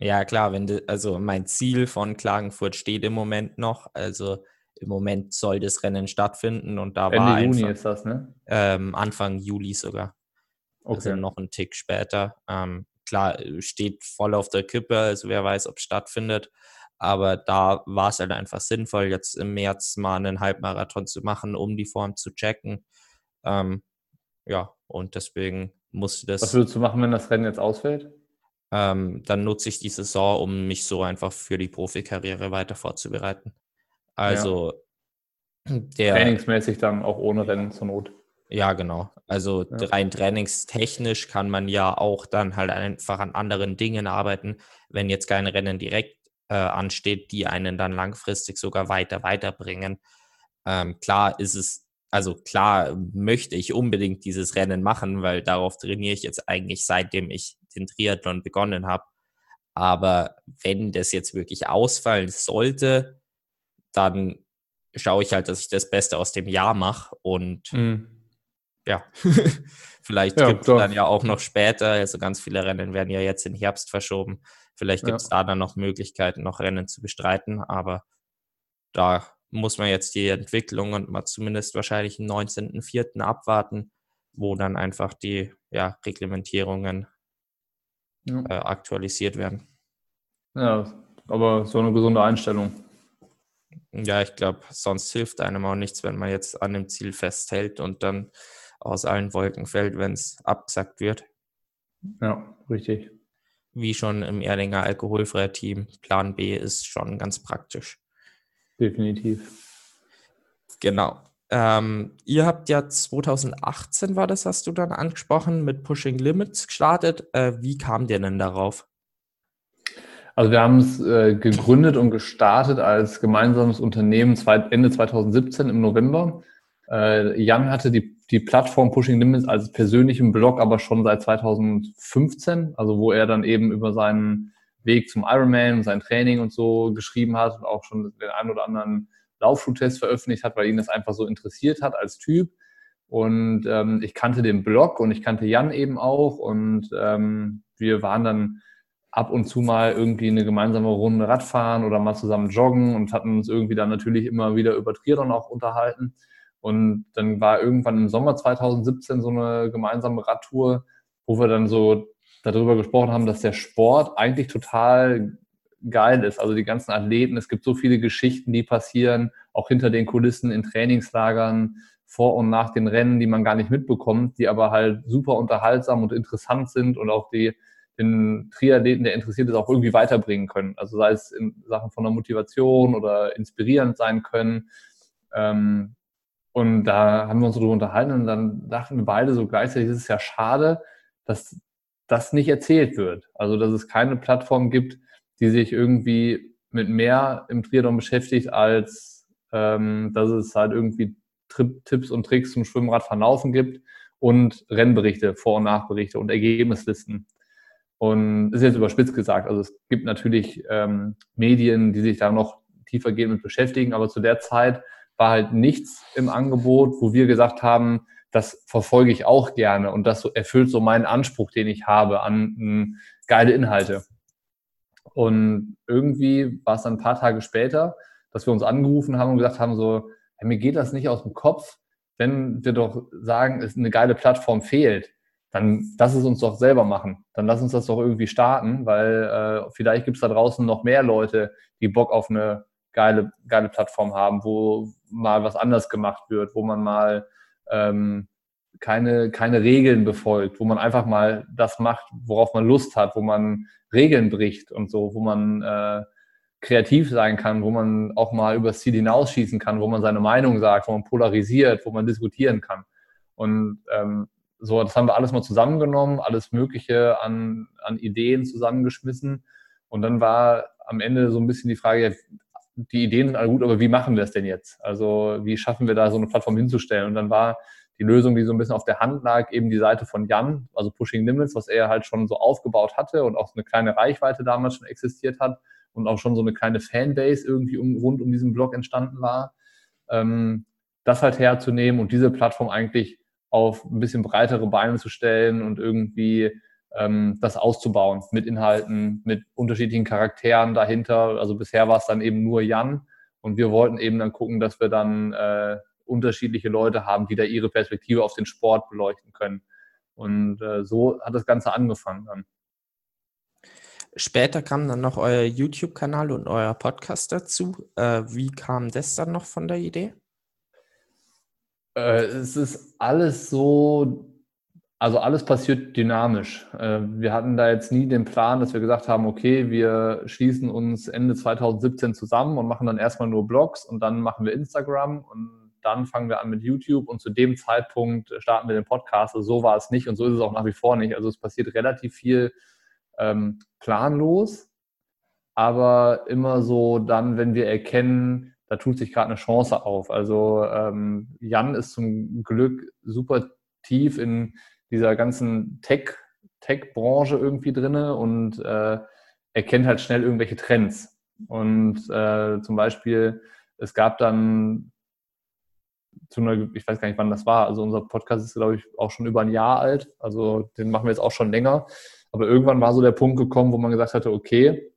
Ja, klar, wenn de, also mein Ziel von Klagenfurt steht im Moment noch. Also im Moment soll das Rennen stattfinden und da
Ende
war
Juni
einfach,
ist das, ne?
ähm, Anfang Juli sogar. Also
Okay.
noch einen Tick später. Ähm, klar, steht voll auf der Kippe, also wer weiß, ob es stattfindet. Aber da war es halt einfach sinnvoll, jetzt im März mal einen Halbmarathon zu machen, um die Form zu checken. Ähm, ja, und deswegen musste
Was
das,
würdest du machen, wenn das Rennen jetzt ausfällt?
ähm, dann nutze ich die Saison, um mich so einfach für die Profikarriere weiter vorzubereiten. Also der,
Trainingsmäßig dann auch ohne Rennen zur Not.
Ja, genau. Also
Ja.
rein trainingstechnisch kann man ja auch dann halt einfach an anderen Dingen arbeiten, wenn jetzt kein Rennen direkt äh, ansteht, die einen dann langfristig sogar weiter weiterbringen. Ähm, klar ist es, also klar möchte ich unbedingt dieses Rennen machen, weil darauf trainiere ich jetzt eigentlich seitdem ich den Triathlon begonnen habe. Aber wenn das jetzt wirklich ausfallen sollte, dann schaue ich halt, dass ich das Beste aus dem Jahr mache und ja, vielleicht
Ja,
gibt es dann ja auch noch später, also ganz viele Rennen werden ja jetzt in Herbst verschoben. Vielleicht gibt es da dann noch Möglichkeiten, noch Rennen zu bestreiten, aber da muss man jetzt die Entwicklung und mal zumindest wahrscheinlich den 19.04. abwarten, wo dann einfach die ja, Reglementierungen
Ja.
äh, aktualisiert werden.
ja, aber so eine gesunde Einstellung.
Ja, ich glaube, sonst hilft einem auch nichts, wenn man jetzt an dem Ziel festhält und dann aus allen Wolken fällt, wenn es abgesagt wird.
Ja, richtig.
wie schon im Erdinger alkoholfreier Team. Plan B ist schon ganz praktisch.
Definitiv.
Genau. Ähm, ihr habt ja 2018 war das, hast du dann angesprochen, mit Pushing Limits gestartet. Äh, wie kam der denn darauf?
Also wir haben es äh, gegründet und gestartet als gemeinsames Unternehmen Ende 2017 im November. Äh, Jan hatte die, die Plattform Pushing Limits als persönlichen Blog aber schon seit 2015, also wo er dann eben über seinen Weg zum Ironman sein Training und so geschrieben hat und auch schon den einen oder anderen Laufschuhtest veröffentlicht hat, weil ihn das einfach so interessiert hat als Typ. Und ähm, ich kannte den Blog und ich kannte Jan eben auch und ähm, wir waren dann ab und zu mal irgendwie eine gemeinsame Runde Radfahren oder mal zusammen joggen und hatten uns irgendwie dann natürlich immer wieder über Triathlon auch unterhalten. Und dann war irgendwann im Sommer 2017 so eine gemeinsame Radtour, wo wir dann so darüber gesprochen haben, dass der Sport eigentlich total geil ist. Also die ganzen Athleten, es gibt so viele Geschichten, die passieren, auch hinter den Kulissen in Trainingslagern, vor und nach den Rennen, die man gar nicht mitbekommt, die aber halt super unterhaltsam und interessant sind und auch die den Triathleten, der interessiert ist, auch irgendwie weiterbringen können. Also sei es in Sachen von der Motivation oder inspirierend sein können. Ähm, und da haben wir uns darüber unterhalten und dann dachten wir beide so gleichzeitig, es ist ja schade, dass das nicht erzählt wird. Also dass es keine Plattform gibt, die sich irgendwie mit mehr im Triathlon beschäftigt, als ähm, dass es halt irgendwie Trip, Tipps und Tricks zum Schwimmradfahren laufen gibt und Rennberichte, Vor- und Nachberichte und Ergebnislisten. Und ist jetzt überspitzt gesagt. Also es gibt natürlich ähm, Medien, die sich da noch tiefergehend mit beschäftigen, aber zu der Zeit war halt nichts im Angebot, wo wir gesagt haben, das verfolge ich auch gerne und das erfüllt so meinen Anspruch, den ich habe an m, geile Inhalte. Und irgendwie war es dann ein paar Tage später, dass wir uns angerufen haben und gesagt haben, so, hey, mir geht das nicht aus dem Kopf, wenn wir doch sagen, es eine geile Plattform fehlt, dann lass es uns doch selber machen. Dann lass uns das doch irgendwie starten, weil äh, vielleicht gibt es da draußen noch mehr Leute, die Bock auf eine geile, geile Plattform haben, wo mal was anders gemacht wird, wo man mal ähm, keine, keine Regeln befolgt, wo man einfach mal das macht, worauf man Lust hat, wo man Regeln bricht und so, wo man äh, kreativ sein kann, wo man auch mal übers Ziel hinausschießen kann, wo man seine Meinung sagt, wo man polarisiert, wo man diskutieren kann. Und ähm, so, das haben wir alles mal zusammengenommen, alles Mögliche an, an Ideen zusammengeschmissen. Und dann war am Ende so ein bisschen die Frage, ja, die Ideen sind alle gut, aber wie machen wir es denn jetzt? Also wie schaffen wir da so eine Plattform hinzustellen? Und dann war die Lösung, die so ein bisschen auf der Hand lag, eben die Seite von Jan, also Pushing Limits, was er halt schon so aufgebaut hatte und auch so eine kleine Reichweite damals schon existiert hat und auch schon so eine kleine Fanbase irgendwie um, rund um diesen Blog entstanden war. Ähm, das halt herzunehmen und diese Plattform eigentlich auf ein bisschen breitere Beine zu stellen und irgendwie ähm, das auszubauen mit Inhalten, mit unterschiedlichen Charakteren dahinter. Also bisher war es dann eben nur Jan und wir wollten eben dann gucken, dass wir dann äh, unterschiedliche Leute haben, die da ihre Perspektive auf den Sport beleuchten können. Und äh, so hat das Ganze angefangen dann.
Später kam dann noch euer YouTube-Kanal und euer Podcast dazu. Äh, wie kam das dann noch von der Idee?
Äh, es ist alles so, also alles passiert dynamisch. Äh, wir hatten da jetzt nie den Plan, dass wir gesagt haben, okay, wir schließen uns Ende 2017 zusammen und machen dann erstmal nur Blogs und dann machen wir Instagram und dann fangen wir an mit YouTube und zu dem Zeitpunkt starten wir den Podcast. Also so war es nicht und so ist es auch nach wie vor nicht. Also es passiert relativ viel ähm, planlos, aber immer so dann, wenn wir erkennen, da tut sich gerade eine Chance auf. Also ähm, Jan ist zum Glück super tief in dieser ganzen Tech, Tech-Branche irgendwie drin und äh, erkennt halt schnell irgendwelche Trends. Und äh, zum Beispiel, es gab dann zu einer, ich weiß gar nicht, wann das war. Also unser Podcast ist, glaube ich, auch schon über ein Jahr alt. Also den machen wir jetzt auch schon länger. Aber irgendwann war so der Punkt gekommen, wo man gesagt hatte, okay,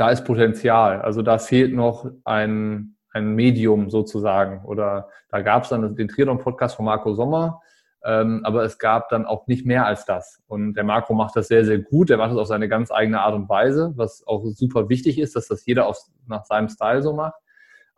da ist Potenzial. Also da fehlt noch ein, ein Medium sozusagen. Oder da gab es dann den Triathlon-Podcast von Marco Sommer. Ähm, aber es gab dann auch nicht mehr als das. Und der Marco macht das sehr, sehr gut. Er macht das auf seine ganz eigene Art und Weise, was auch super wichtig ist, dass das jeder auf, nach seinem Style so macht.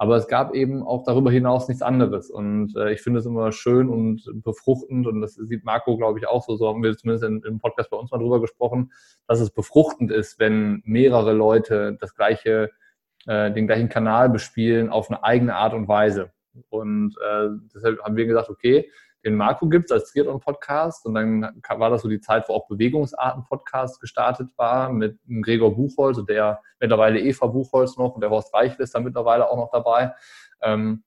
Aber es gab eben auch darüber hinaus nichts anderes. Und äh, ich finde es immer schön und befruchtend, und das sieht Marco, glaube ich, auch so, so haben wir zumindest in, im Podcast bei uns mal drüber gesprochen, dass es befruchtend ist, wenn mehrere Leute das gleiche, äh, den gleichen Kanal bespielen auf eine eigene Art und Weise. Und äh, deshalb haben wir gesagt, okay, den Marco gibt es als Triathlon-Podcast und dann war das so die Zeit, wo auch Bewegungsarten-Podcast gestartet war mit Gregor Buchholz und der mittlerweile Eva Buchholz noch und der Horst Reichel ist da mittlerweile auch noch dabei. Ähm,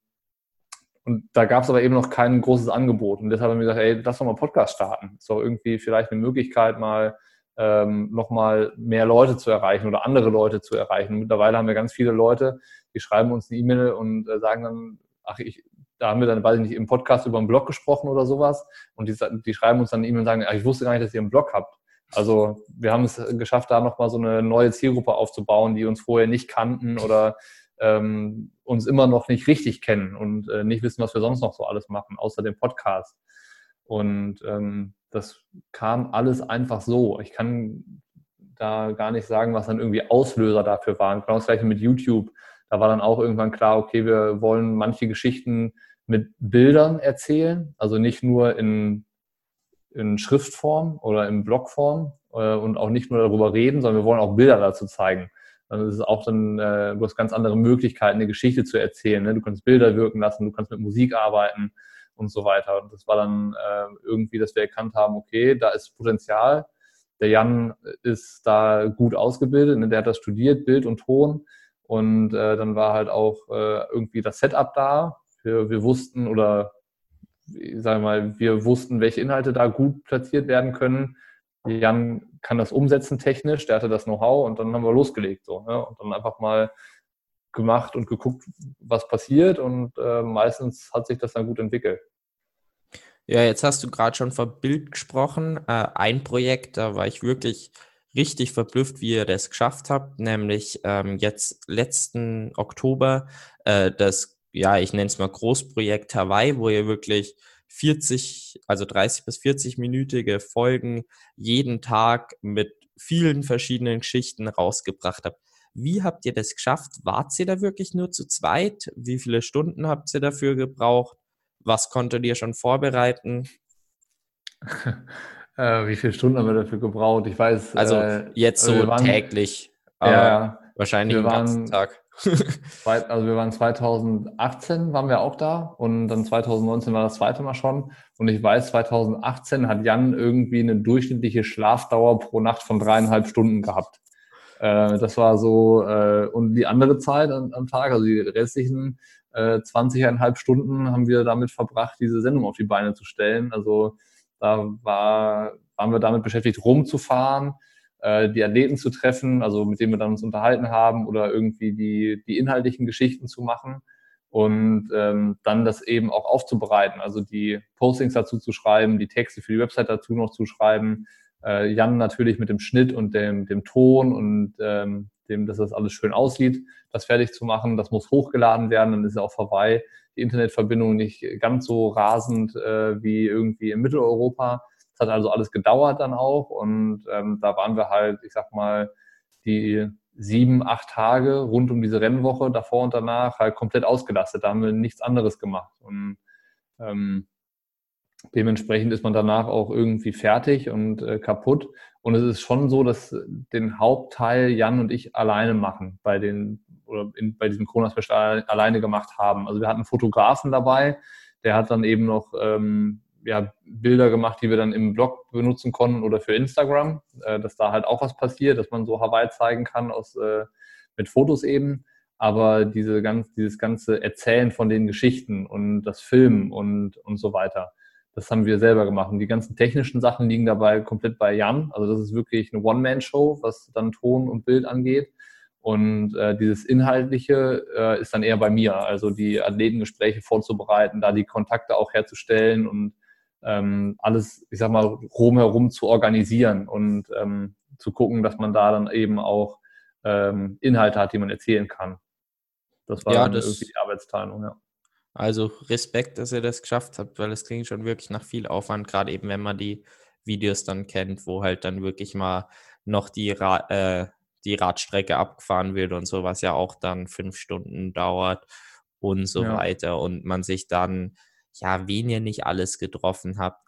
und da gab es aber eben noch kein großes Angebot. Und deshalb haben wir gesagt, ey, lass doch mal Podcast starten. Ist doch irgendwie vielleicht eine Möglichkeit, mal ähm, nochmal mehr Leute zu erreichen oder andere Leute zu erreichen. Mittlerweile haben wir ganz viele Leute, die schreiben uns eine E-Mail und äh, sagen dann, ach, ich, da haben wir dann, weiß ich nicht, im Podcast über einen Blog gesprochen oder sowas und die, die schreiben uns dann eine E-Mail und sagen, ich wusste gar nicht, dass ihr einen Blog habt. Also wir haben es geschafft, da nochmal so eine neue Zielgruppe aufzubauen, die uns vorher nicht kannten oder ähm, uns immer noch nicht richtig kennen und äh, nicht wissen, was wir sonst noch so alles machen, außer dem Podcast. Und ähm, das kam alles einfach so. Ich kann da gar nicht sagen, was dann irgendwie Auslöser dafür waren. Genau das gleiche mit YouTube da war dann auch irgendwann klar, okay, wir wollen manche Geschichten mit Bildern erzählen, also nicht nur in, in Schriftform oder in Blogform äh, und auch nicht nur darüber reden, sondern wir wollen auch Bilder dazu zeigen. Dann ist es auch dann, äh, du hast ganz andere Möglichkeiten, eine Geschichte zu erzählen. Ne? Du kannst Bilder wirken lassen, du kannst mit Musik arbeiten und so weiter. Und das war dann äh, irgendwie, dass wir erkannt haben, okay, da ist Potenzial. Der Jan ist da gut ausgebildet, ne? der hat das studiert, Bild und Ton. Und äh, dann war halt auch äh, irgendwie das Setup da. Wir, wir wussten oder ich sage mal, wir wussten, welche Inhalte da gut platziert werden können. Jan kann das umsetzen technisch, der hatte das Know-how und dann haben wir losgelegt so ne? und dann einfach mal gemacht und geguckt, was passiert und äh, meistens hat sich das dann gut entwickelt.
Ja, jetzt hast du gerade schon von Bild gesprochen. Äh, ein Projekt, da war ich wirklich richtig verblüfft, wie ihr das geschafft habt, nämlich ähm, jetzt letzten Oktober äh, das, ja, ich nenne es mal Großprojekt Hawaii, wo ihr wirklich 40, also 30 bis 40 minütige Folgen jeden Tag mit vielen verschiedenen Geschichten rausgebracht habt. Wie habt ihr das geschafft? Wart ihr da wirklich nur zu zweit? Wie viele Stunden habt ihr dafür gebraucht? Was konntet ihr schon vorbereiten?
Äh, wie viele Stunden haben wir dafür gebraucht? Ich weiß.
Also äh, jetzt also so waren, täglich. Ja, wahrscheinlich
den ganzen Tag. also wir waren 2018 waren wir auch da und dann 2019 war das zweite Mal schon. Und ich weiß, 2018 hat Jan irgendwie eine durchschnittliche Schlafdauer pro Nacht von dreieinhalb Stunden gehabt. Äh, das war so, äh, und die andere Zeit am, am Tag, also die restlichen äh, 20,5 Stunden haben wir damit verbracht, diese Sendung auf die Beine zu stellen. Also da war, waren wir damit beschäftigt, rumzufahren, äh, die Athleten zu treffen, also mit denen wir dann uns unterhalten haben oder irgendwie die, die inhaltlichen Geschichten zu machen. und ähm, dann das eben auch aufzubereiten, also die Postings dazu zu schreiben, die Texte für die Website dazu noch zu schreiben. Äh, Jan natürlich mit dem Schnitt und dem, dem Ton und ähm, dem, dass das alles schön aussieht, das fertig zu machen. Das muss hochgeladen werden, dann ist es auch vorbei. Die Internetverbindung nicht ganz so rasend äh, wie irgendwie in Mitteleuropa. Das hat also alles gedauert dann auch und ähm, da waren wir halt, ich sag mal, die sieben, acht Tage rund um diese Rennwoche davor und danach halt komplett ausgelastet. Da haben wir nichts anderes gemacht. Und ähm, dementsprechend ist man danach auch irgendwie fertig und äh, kaputt. Und es ist schon so, dass den Hauptteil Jan und ich alleine machen bei den oder in, bei diesem Corona Special alleine gemacht haben. Also wir hatten einen Fotografen dabei, der hat dann eben noch ähm, ja, Bilder gemacht, die wir dann im Blog benutzen konnten oder für Instagram, äh, dass da halt auch was passiert, dass man so Hawaii zeigen kann aus, äh, mit Fotos eben. Aber diese ganz, dieses ganze Erzählen von den Geschichten und das Filmen und, und so weiter, das haben wir selber gemacht. Und die ganzen technischen Sachen liegen dabei komplett bei Jan. Also das ist wirklich eine One-Man-Show, was dann Ton und Bild angeht. Und äh, dieses Inhaltliche äh, ist dann eher bei mir, also die Athletengespräche vorzubereiten, da die Kontakte auch herzustellen und ähm, alles, ich sag mal, rumherum zu organisieren und ähm, zu gucken, dass man da dann eben auch ähm, Inhalte hat, die man erzählen kann.
Das war ja, das, irgendwie die Arbeitsteilung, ja. Also Respekt, dass ihr das geschafft habt, weil es klingt schon wirklich nach viel Aufwand, gerade eben, wenn man die Videos dann kennt, wo halt dann wirklich mal noch die, Ra äh, die Radstrecke abgefahren wird und so, was ja auch dann fünf Stunden dauert und so ja. weiter. Und man sich dann ja, wen ihr nicht alles getroffen habt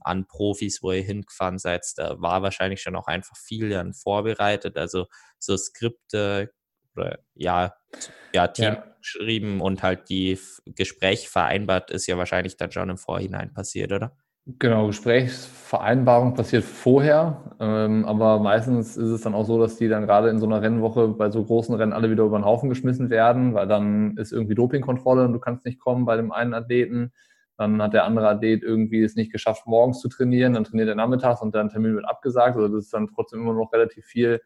an Profis, wo ihr hingefahren seid, da war wahrscheinlich schon auch einfach viel dann vorbereitet, also so Skripte oder ja, ja, Themen ja. geschrieben und halt die Gespräche vereinbart ist ja wahrscheinlich dann schon im Vorhinein passiert, oder?
Genau, Gesprächsvereinbarung passiert vorher, ähm, aber meistens ist es dann auch so, dass die dann gerade in so einer Rennwoche bei so großen Rennen alle wieder über den Haufen geschmissen werden, weil dann ist irgendwie Dopingkontrolle und du kannst nicht kommen bei dem einen Athleten. Dann hat der andere Athlet irgendwie es nicht geschafft, morgens zu trainieren, dann trainiert er nachmittags und der Termin wird abgesagt. Also das ist dann trotzdem immer noch relativ viel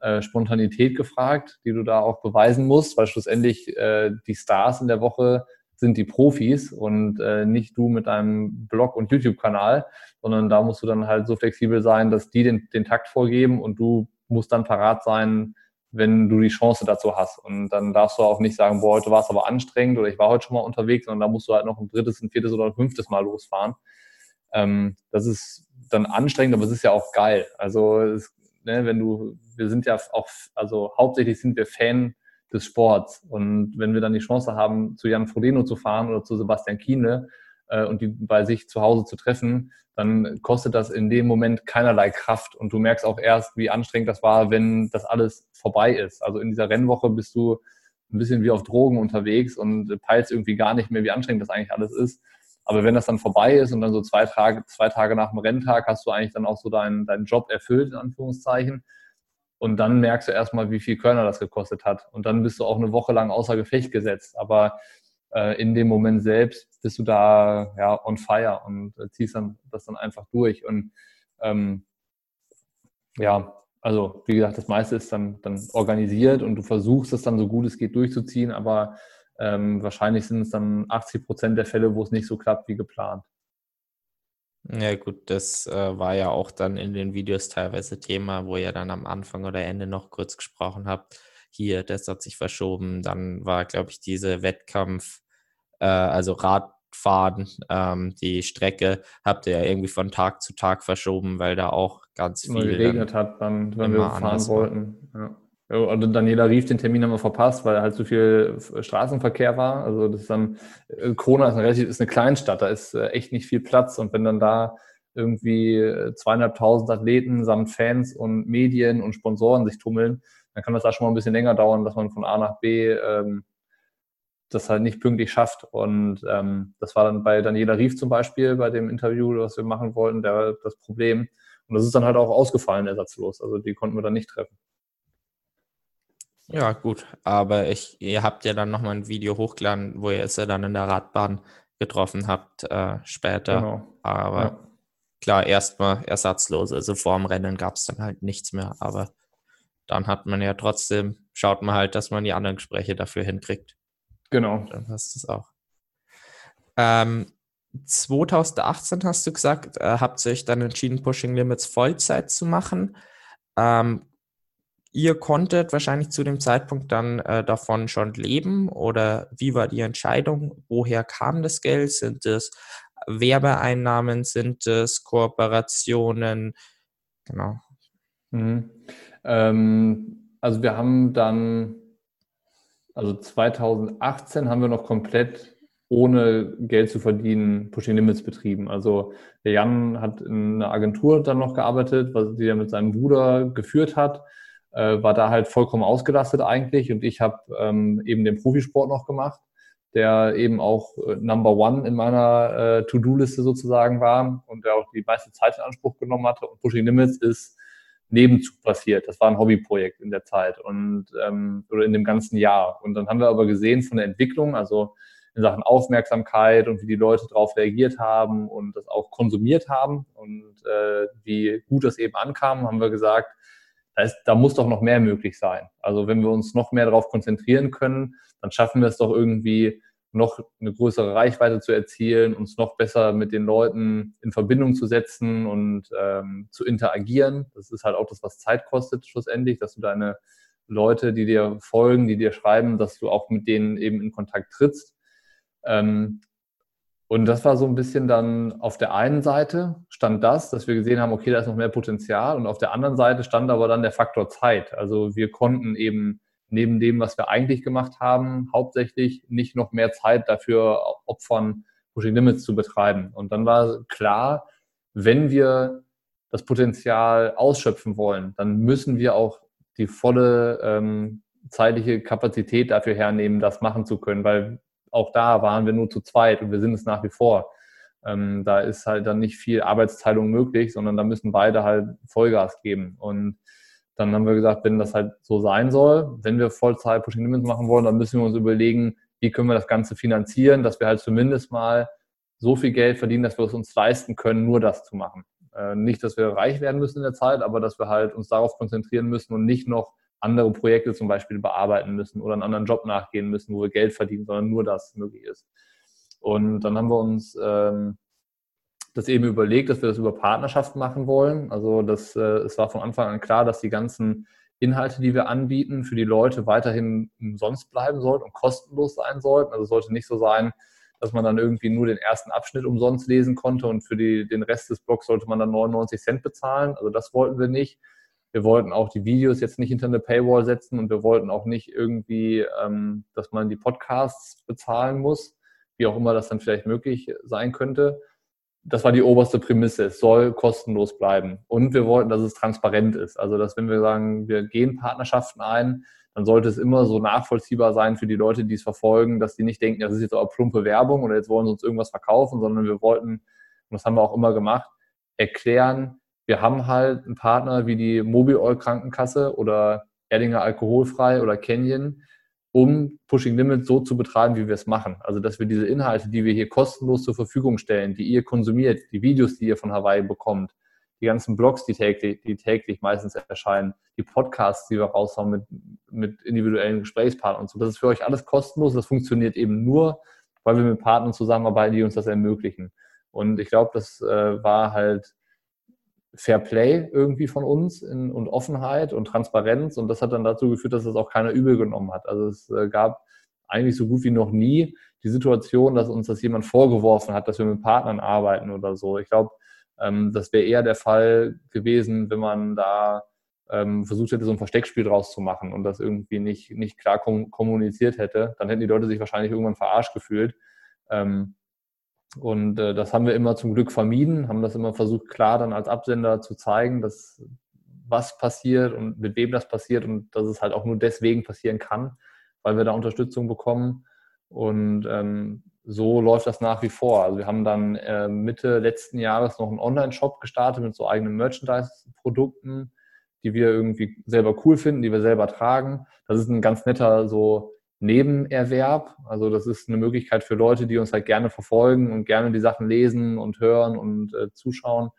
äh, Spontanität gefragt, die du da auch beweisen musst, weil schlussendlich äh, die Stars in der Woche sind die Profis und äh, nicht du mit deinem Blog und YouTube-Kanal, sondern da musst du dann halt so flexibel sein, dass die den, den Takt vorgeben und du musst dann parat sein, wenn du die Chance dazu hast. Und dann darfst du auch nicht sagen, boah, heute war es aber anstrengend oder ich war heute schon mal unterwegs, sondern da musst du halt noch ein drittes, ein viertes oder ein fünftes Mal losfahren. Ähm, das ist dann anstrengend, aber es ist ja auch geil. Also es, ne, wenn du, wir sind ja auch, also hauptsächlich sind wir Fan des Sports. Und wenn wir dann die Chance haben, zu Jan Frodeno zu fahren oder zu Sebastian Kiene äh, und die bei sich zu Hause zu treffen, dann kostet das in dem Moment keinerlei Kraft. Und du merkst auch erst, wie anstrengend das war, wenn das alles vorbei ist. Also in dieser Rennwoche bist du ein bisschen wie auf Drogen unterwegs und peilst irgendwie gar nicht mehr, wie anstrengend das eigentlich alles ist. Aber wenn das dann vorbei ist und dann so zwei Tage, zwei Tage nach dem Renntag hast du eigentlich dann auch so deinen, deinen Job erfüllt, in Anführungszeichen. Und dann merkst du erstmal, wie viel Körner das gekostet hat. Und dann bist du auch eine Woche lang außer Gefecht gesetzt. Aber äh, in dem Moment selbst bist du da ja on fire und äh, ziehst dann das dann einfach durch. Und ähm, ja, also wie gesagt, das meiste ist dann, dann organisiert und du versuchst es dann so gut es geht durchzuziehen, aber ähm, wahrscheinlich sind es dann 80 Prozent der Fälle, wo es nicht so klappt wie geplant.
Ja gut, das äh, war ja auch dann in den Videos teilweise Thema, wo ihr dann am Anfang oder Ende noch kurz gesprochen habt. Hier, das hat sich verschoben. Dann war, glaube ich, diese Wettkampf, äh, also Radfahren, ähm, die Strecke habt ihr ja irgendwie von Tag zu Tag verschoben, weil da auch ganz viel
geregnet hat, dann, wenn wir fahren wollten. Ja. Und Daniela Rief den Termin haben wir verpasst, weil halt so viel Straßenverkehr war. Also das ist dann, äh, Kona ist eine, relativ, ist eine Kleinstadt, da ist äh, echt nicht viel Platz. Und wenn dann da irgendwie äh, zweieinhalbtausend Athleten samt Fans und Medien und Sponsoren sich tummeln, dann kann das da schon mal ein bisschen länger dauern, dass man von A nach B ähm, das halt nicht pünktlich schafft. Und ähm, das war dann bei Daniela Rief zum Beispiel, bei dem Interview, was wir machen wollten, der, das Problem. Und das ist dann halt auch ausgefallen, ersatzlos. Also die konnten wir dann nicht treffen.
Ja, gut. Aber ich, ihr habt ja dann nochmal ein Video hochgeladen, wo ihr es ja dann in der Radbahn getroffen habt äh, später. Genau. Aber ja. klar, erstmal ersatzlos. Also vor dem Rennen gab es dann halt nichts mehr. Aber dann hat man ja trotzdem, schaut man halt, dass man die anderen Gespräche dafür hinkriegt.
Genau.
Dann passt das auch. Ähm, 2018 hast du gesagt, äh, habt ihr euch dann entschieden, Pushing Limits Vollzeit zu machen. Ähm, ihr konntet wahrscheinlich zu dem Zeitpunkt dann äh, davon schon leben oder wie war die Entscheidung? Woher kam das Geld? Sind es Werbeeinnahmen? Sind es Kooperationen? Genau.
Mhm. Ähm, also wir haben dann, also 2018 haben wir noch komplett ohne Geld zu verdienen Pushing Limits betrieben. Also der Jan hat in einer Agentur dann noch gearbeitet, die er mit seinem Bruder geführt hat, äh, war da halt vollkommen ausgelastet eigentlich und ich habe ähm, eben den Profisport noch gemacht, der eben auch äh, Number One in meiner äh, To-Do-Liste sozusagen war und der auch die meiste Zeit in Anspruch genommen hatte. Und Pushing Limits ist Nebenzug passiert. Das war ein Hobbyprojekt in der Zeit und ähm, oder in dem ganzen Jahr. Und dann haben wir aber gesehen von der Entwicklung, also in Sachen Aufmerksamkeit und wie die Leute darauf reagiert haben und das auch konsumiert haben und äh, wie gut das eben ankam, haben wir gesagt, da, ist, da muss doch noch mehr möglich sein. Also wenn wir uns noch mehr darauf konzentrieren können, dann schaffen wir es doch irgendwie noch eine größere Reichweite zu erzielen, uns noch besser mit den Leuten in Verbindung zu setzen und ähm, zu interagieren. Das ist halt auch das, was Zeit kostet schlussendlich, dass du deine Leute, die dir folgen, die dir schreiben, dass du auch mit denen eben in Kontakt trittst. Ähm, und das war so ein bisschen dann auf der einen Seite stand das, dass wir gesehen haben, okay, da ist noch mehr Potenzial. Und auf der anderen Seite stand aber dann der Faktor Zeit. Also wir konnten eben neben dem, was wir eigentlich gemacht haben, hauptsächlich nicht noch mehr Zeit dafür opfern, Pushing Limits zu betreiben. Und dann war klar, wenn wir das Potenzial ausschöpfen wollen, dann müssen wir auch die volle ähm, zeitliche Kapazität dafür hernehmen, das machen zu können, weil auch da waren wir nur zu zweit und wir sind es nach wie vor. Ähm, da ist halt dann nicht viel Arbeitsteilung möglich, sondern da müssen beide halt Vollgas geben. Und dann haben wir gesagt, wenn das halt so sein soll, wenn wir Vollzeit Pushing Limits machen wollen, dann müssen wir uns überlegen, wie können wir das Ganze finanzieren, dass wir halt zumindest mal so viel Geld verdienen, dass wir es uns leisten können, nur das zu machen. Äh, nicht, dass wir reich werden müssen in der Zeit, aber dass wir halt uns darauf konzentrieren müssen und nicht noch andere Projekte zum Beispiel bearbeiten müssen oder einen anderen Job nachgehen müssen, wo wir Geld verdienen, sondern nur das möglich ist. Und dann haben wir uns ähm, das eben überlegt, dass wir das über Partnerschaften machen wollen. Also das, äh, es war von Anfang an klar, dass die ganzen Inhalte, die wir anbieten, für die Leute weiterhin umsonst bleiben sollten und kostenlos sein sollten. Also es sollte nicht so sein, dass man dann irgendwie nur den ersten Abschnitt umsonst lesen konnte und für die, den Rest des Blogs sollte man dann 99 Cent bezahlen. Also das wollten wir nicht. Wir wollten auch die Videos jetzt nicht hinter eine Paywall setzen und wir wollten auch nicht irgendwie, ähm, dass man die Podcasts bezahlen muss, wie auch immer das dann vielleicht möglich sein könnte. Das war die oberste Prämisse. Es soll kostenlos bleiben. Und wir wollten, dass es transparent ist. Also, dass wenn wir sagen, wir gehen Partnerschaften ein, dann sollte es immer so nachvollziehbar sein für die Leute, die es verfolgen, dass die nicht denken, das ist jetzt auch plumpe Werbung oder jetzt wollen sie uns irgendwas verkaufen, sondern wir wollten, und das haben wir auch immer gemacht, erklären, wir haben halt einen Partner wie die Mobil Krankenkasse oder Erdinger Alkoholfrei oder Canyon, um Pushing Limits so zu betreiben, wie wir es machen. Also, dass wir diese Inhalte, die wir hier kostenlos zur Verfügung stellen, die ihr konsumiert, die Videos, die ihr von Hawaii bekommt, die ganzen Blogs, die täglich, die täglich meistens erscheinen, die Podcasts, die wir raushauen mit, mit individuellen Gesprächspartnern und so. Das ist für euch alles kostenlos. Das funktioniert eben nur, weil wir mit Partnern zusammenarbeiten, die uns das ermöglichen. Und ich glaube, das äh, war halt Fair Play irgendwie von uns in, und Offenheit und Transparenz. Und das hat dann dazu geführt, dass das auch keiner übel genommen hat. Also es äh, gab eigentlich so gut wie noch nie die Situation, dass uns das jemand vorgeworfen hat, dass wir mit Partnern arbeiten oder so. Ich glaube, ähm, das wäre eher der Fall gewesen, wenn man da ähm, versucht hätte, so ein Versteckspiel draus zu machen und das irgendwie nicht, nicht klar kom kommuniziert hätte. Dann hätten die Leute sich wahrscheinlich irgendwann verarscht gefühlt. Ähm, und äh, das haben wir immer zum Glück vermieden, haben das immer versucht, klar dann als Absender zu zeigen, dass was passiert und mit wem das passiert und dass es halt auch nur deswegen passieren kann, weil wir da Unterstützung bekommen. Und ähm, so läuft das nach wie vor. Also wir haben dann äh, Mitte letzten Jahres noch einen Online-Shop gestartet mit so eigenen Merchandise-Produkten, die wir irgendwie selber cool finden, die wir selber tragen. Das ist ein ganz netter so Nebenerwerb. Also das ist eine Möglichkeit für Leute, die uns halt gerne verfolgen und gerne die Sachen lesen und hören und äh, zuschauen.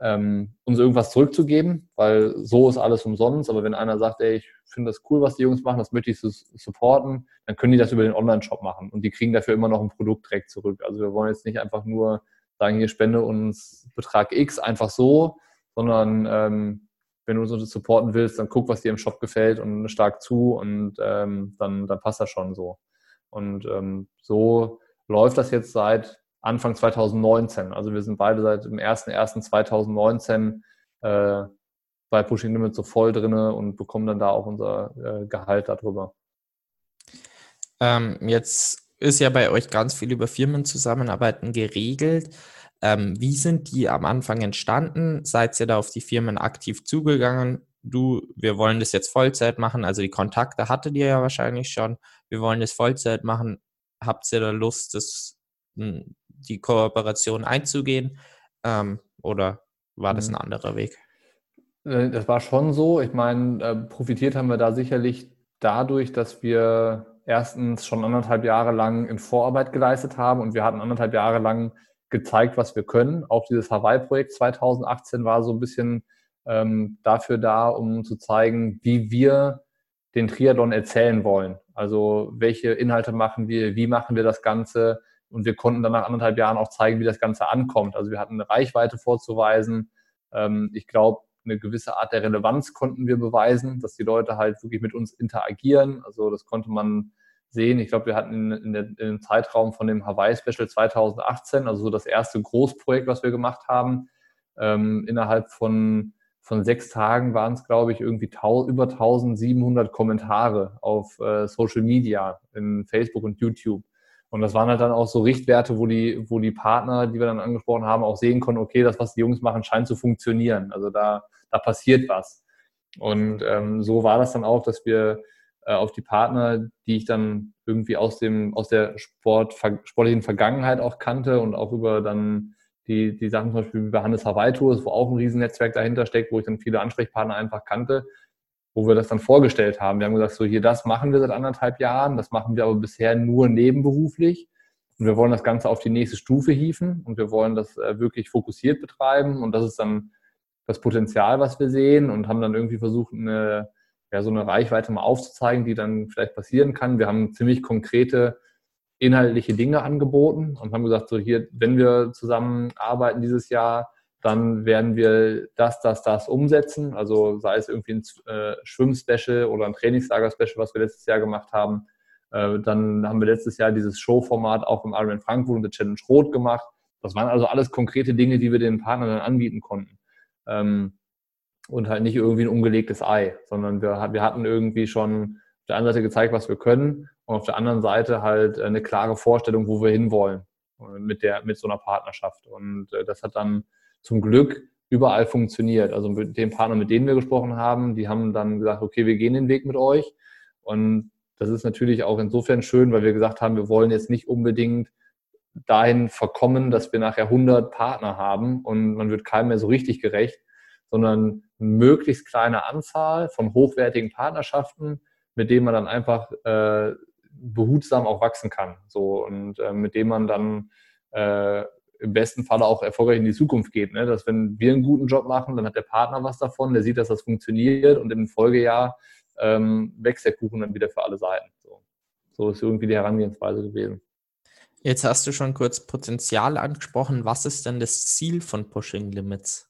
ähm, uns irgendwas zurückzugeben, weil so ist alles umsonst. Aber wenn einer sagt, ey, ich finde das cool, was die Jungs machen, das möchte ich supporten, dann können die das über den Online-Shop machen und die kriegen dafür immer noch ein Produkt direkt zurück. Also wir wollen jetzt nicht einfach nur sagen, hier spende uns Betrag X einfach so, sondern ähm, wenn du uns supporten willst, dann guck, was dir im Shop gefällt und stark zu und ähm, dann, dann passt das schon so. Und ähm, so läuft das jetzt seit Anfang 2019. Also wir sind beide seit dem 01.01.2019 äh, bei Pushing Limits so voll drin und bekommen dann da auch unser äh, Gehalt darüber.
Ähm, jetzt ist ja bei euch ganz viel über Firmenzusammenarbeiten geregelt. Ähm, wie sind die am Anfang entstanden? Seid ihr da auf die Firmen aktiv zugegangen? Du, wir wollen das jetzt Vollzeit machen. Also die Kontakte hattet ihr ja wahrscheinlich schon. Wir wollen das Vollzeit machen. Habt ihr da Lust, das, hm, die Kooperation einzugehen? Ähm, oder war das ein mhm. anderer Weg?
Äh, das war schon so. Ich meine, äh, profitiert haben wir da sicherlich dadurch, dass wir erstens schon anderthalb Jahre lang in Vorarbeit geleistet haben und wir hatten anderthalb Jahre lang gezeigt, was wir können. Auch dieses Hawaii-Projekt 2018 war so ein bisschen ähm, dafür da, um zu zeigen, wie wir den Triathlon erzählen wollen. Also welche Inhalte machen wir, wie machen wir das Ganze. Und wir konnten dann nach anderthalb Jahren auch zeigen, wie das Ganze ankommt. Also wir hatten eine Reichweite vorzuweisen. Ähm, ich glaube, eine gewisse Art der Relevanz konnten wir beweisen, dass die Leute halt wirklich mit uns interagieren. Also das konnte man sehen. Ich glaube, wir hatten in, in, der, in dem Zeitraum von dem Hawaii Special 2018, also so das erste Großprojekt, was wir gemacht haben, ähm, innerhalb von, von sechs Tagen waren es, glaube ich, irgendwie über 1700 Kommentare auf äh, Social Media, in Facebook und YouTube. Und das waren halt dann auch so Richtwerte, wo die, wo die Partner, die wir dann angesprochen haben, auch sehen konnten, okay, das, was die Jungs machen, scheint zu funktionieren. Also da, da passiert was. Und ähm, so war das dann auch, dass wir äh, auf die Partner, die ich dann irgendwie aus dem, aus der Sport, sportlichen Vergangenheit auch kannte und auch über dann die, die Sachen zum Beispiel wie bei Hannes Hawaii Tours, wo auch ein Riesennetzwerk dahinter steckt, wo ich dann viele Ansprechpartner einfach kannte, wo wir das dann vorgestellt haben. Wir haben gesagt, so hier, das machen wir seit anderthalb Jahren, das machen wir aber bisher nur nebenberuflich. Und wir wollen das Ganze auf die nächste Stufe hieven und wir wollen das äh, wirklich fokussiert betreiben. Und das ist dann das Potenzial, was wir sehen und haben dann irgendwie versucht, eine, ja, so eine Reichweite mal aufzuzeigen, die dann vielleicht passieren kann. Wir haben ziemlich konkrete inhaltliche Dinge angeboten und haben gesagt, so hier, wenn wir zusammenarbeiten dieses Jahr, dann werden wir das, das, das umsetzen. Also sei es irgendwie ein äh, Schwimmspecial oder ein Trainingslager-Special, was wir letztes Jahr gemacht haben. Äh, dann haben wir letztes Jahr dieses Showformat auch im Ironman Frankfurt und der Challenge Rot gemacht. Das waren also alles konkrete Dinge, die wir den Partnern dann anbieten konnten. Ähm, und halt nicht irgendwie ein ungelegtes Ei, sondern wir, wir hatten irgendwie schon auf der einen Seite gezeigt, was wir können und auf der anderen Seite halt eine klare Vorstellung, wo wir hinwollen äh, mit, der, mit so einer Partnerschaft. Und äh, das hat dann zum Glück überall funktioniert. Also mit den Partnern, mit denen wir gesprochen haben, die haben dann gesagt, okay, wir gehen den Weg mit euch. Und das ist natürlich auch insofern schön, weil wir gesagt haben, wir wollen jetzt nicht unbedingt dahin verkommen, dass wir nachher 100 Partner haben und man wird keinem mehr so richtig gerecht, sondern möglichst kleine Anzahl von hochwertigen Partnerschaften, mit denen man dann einfach äh, behutsam auch wachsen kann. So und äh, mit dem man dann äh, im besten Falle auch erfolgreich in die Zukunft geht. Ne? Dass wenn wir einen guten Job machen, dann hat der Partner was davon, der sieht, dass das funktioniert und im Folgejahr ähm, wächst der Kuchen dann wieder für alle Seiten. So. so ist irgendwie die Herangehensweise gewesen.
Jetzt hast du schon kurz Potenzial angesprochen. Was ist denn das Ziel von Pushing Limits?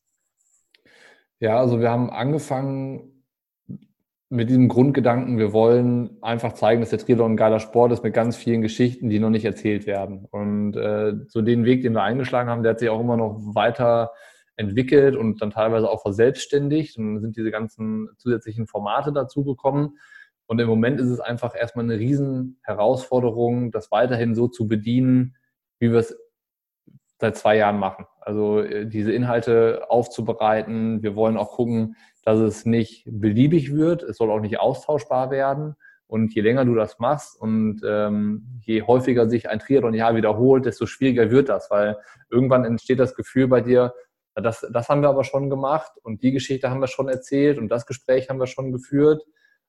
Ja, also wir haben angefangen mit diesem Grundgedanken, wir wollen einfach zeigen, dass der Triathlon ein geiler Sport ist mit ganz vielen Geschichten, die noch nicht erzählt werden. Und äh, so den Weg, den wir eingeschlagen haben, der hat sich auch immer noch weiter entwickelt und dann teilweise auch verselbstständigt. Und dann sind diese ganzen zusätzlichen Formate dazugekommen. Und im Moment ist es einfach erstmal eine riesen Herausforderung, das weiterhin so zu bedienen, wie wir es seit zwei Jahren machen. Also äh, diese Inhalte aufzubereiten. Wir wollen auch gucken, dass es nicht beliebig wird. Es soll auch nicht austauschbar werden. Und je länger du das machst und ähm, je häufiger sich ein Triathlon-Jahr wiederholt, desto schwieriger wird das, weil irgendwann entsteht das Gefühl bei dir, das, das haben wir aber schon gemacht und die Geschichte haben wir schon erzählt und das Gespräch haben wir schon geführt.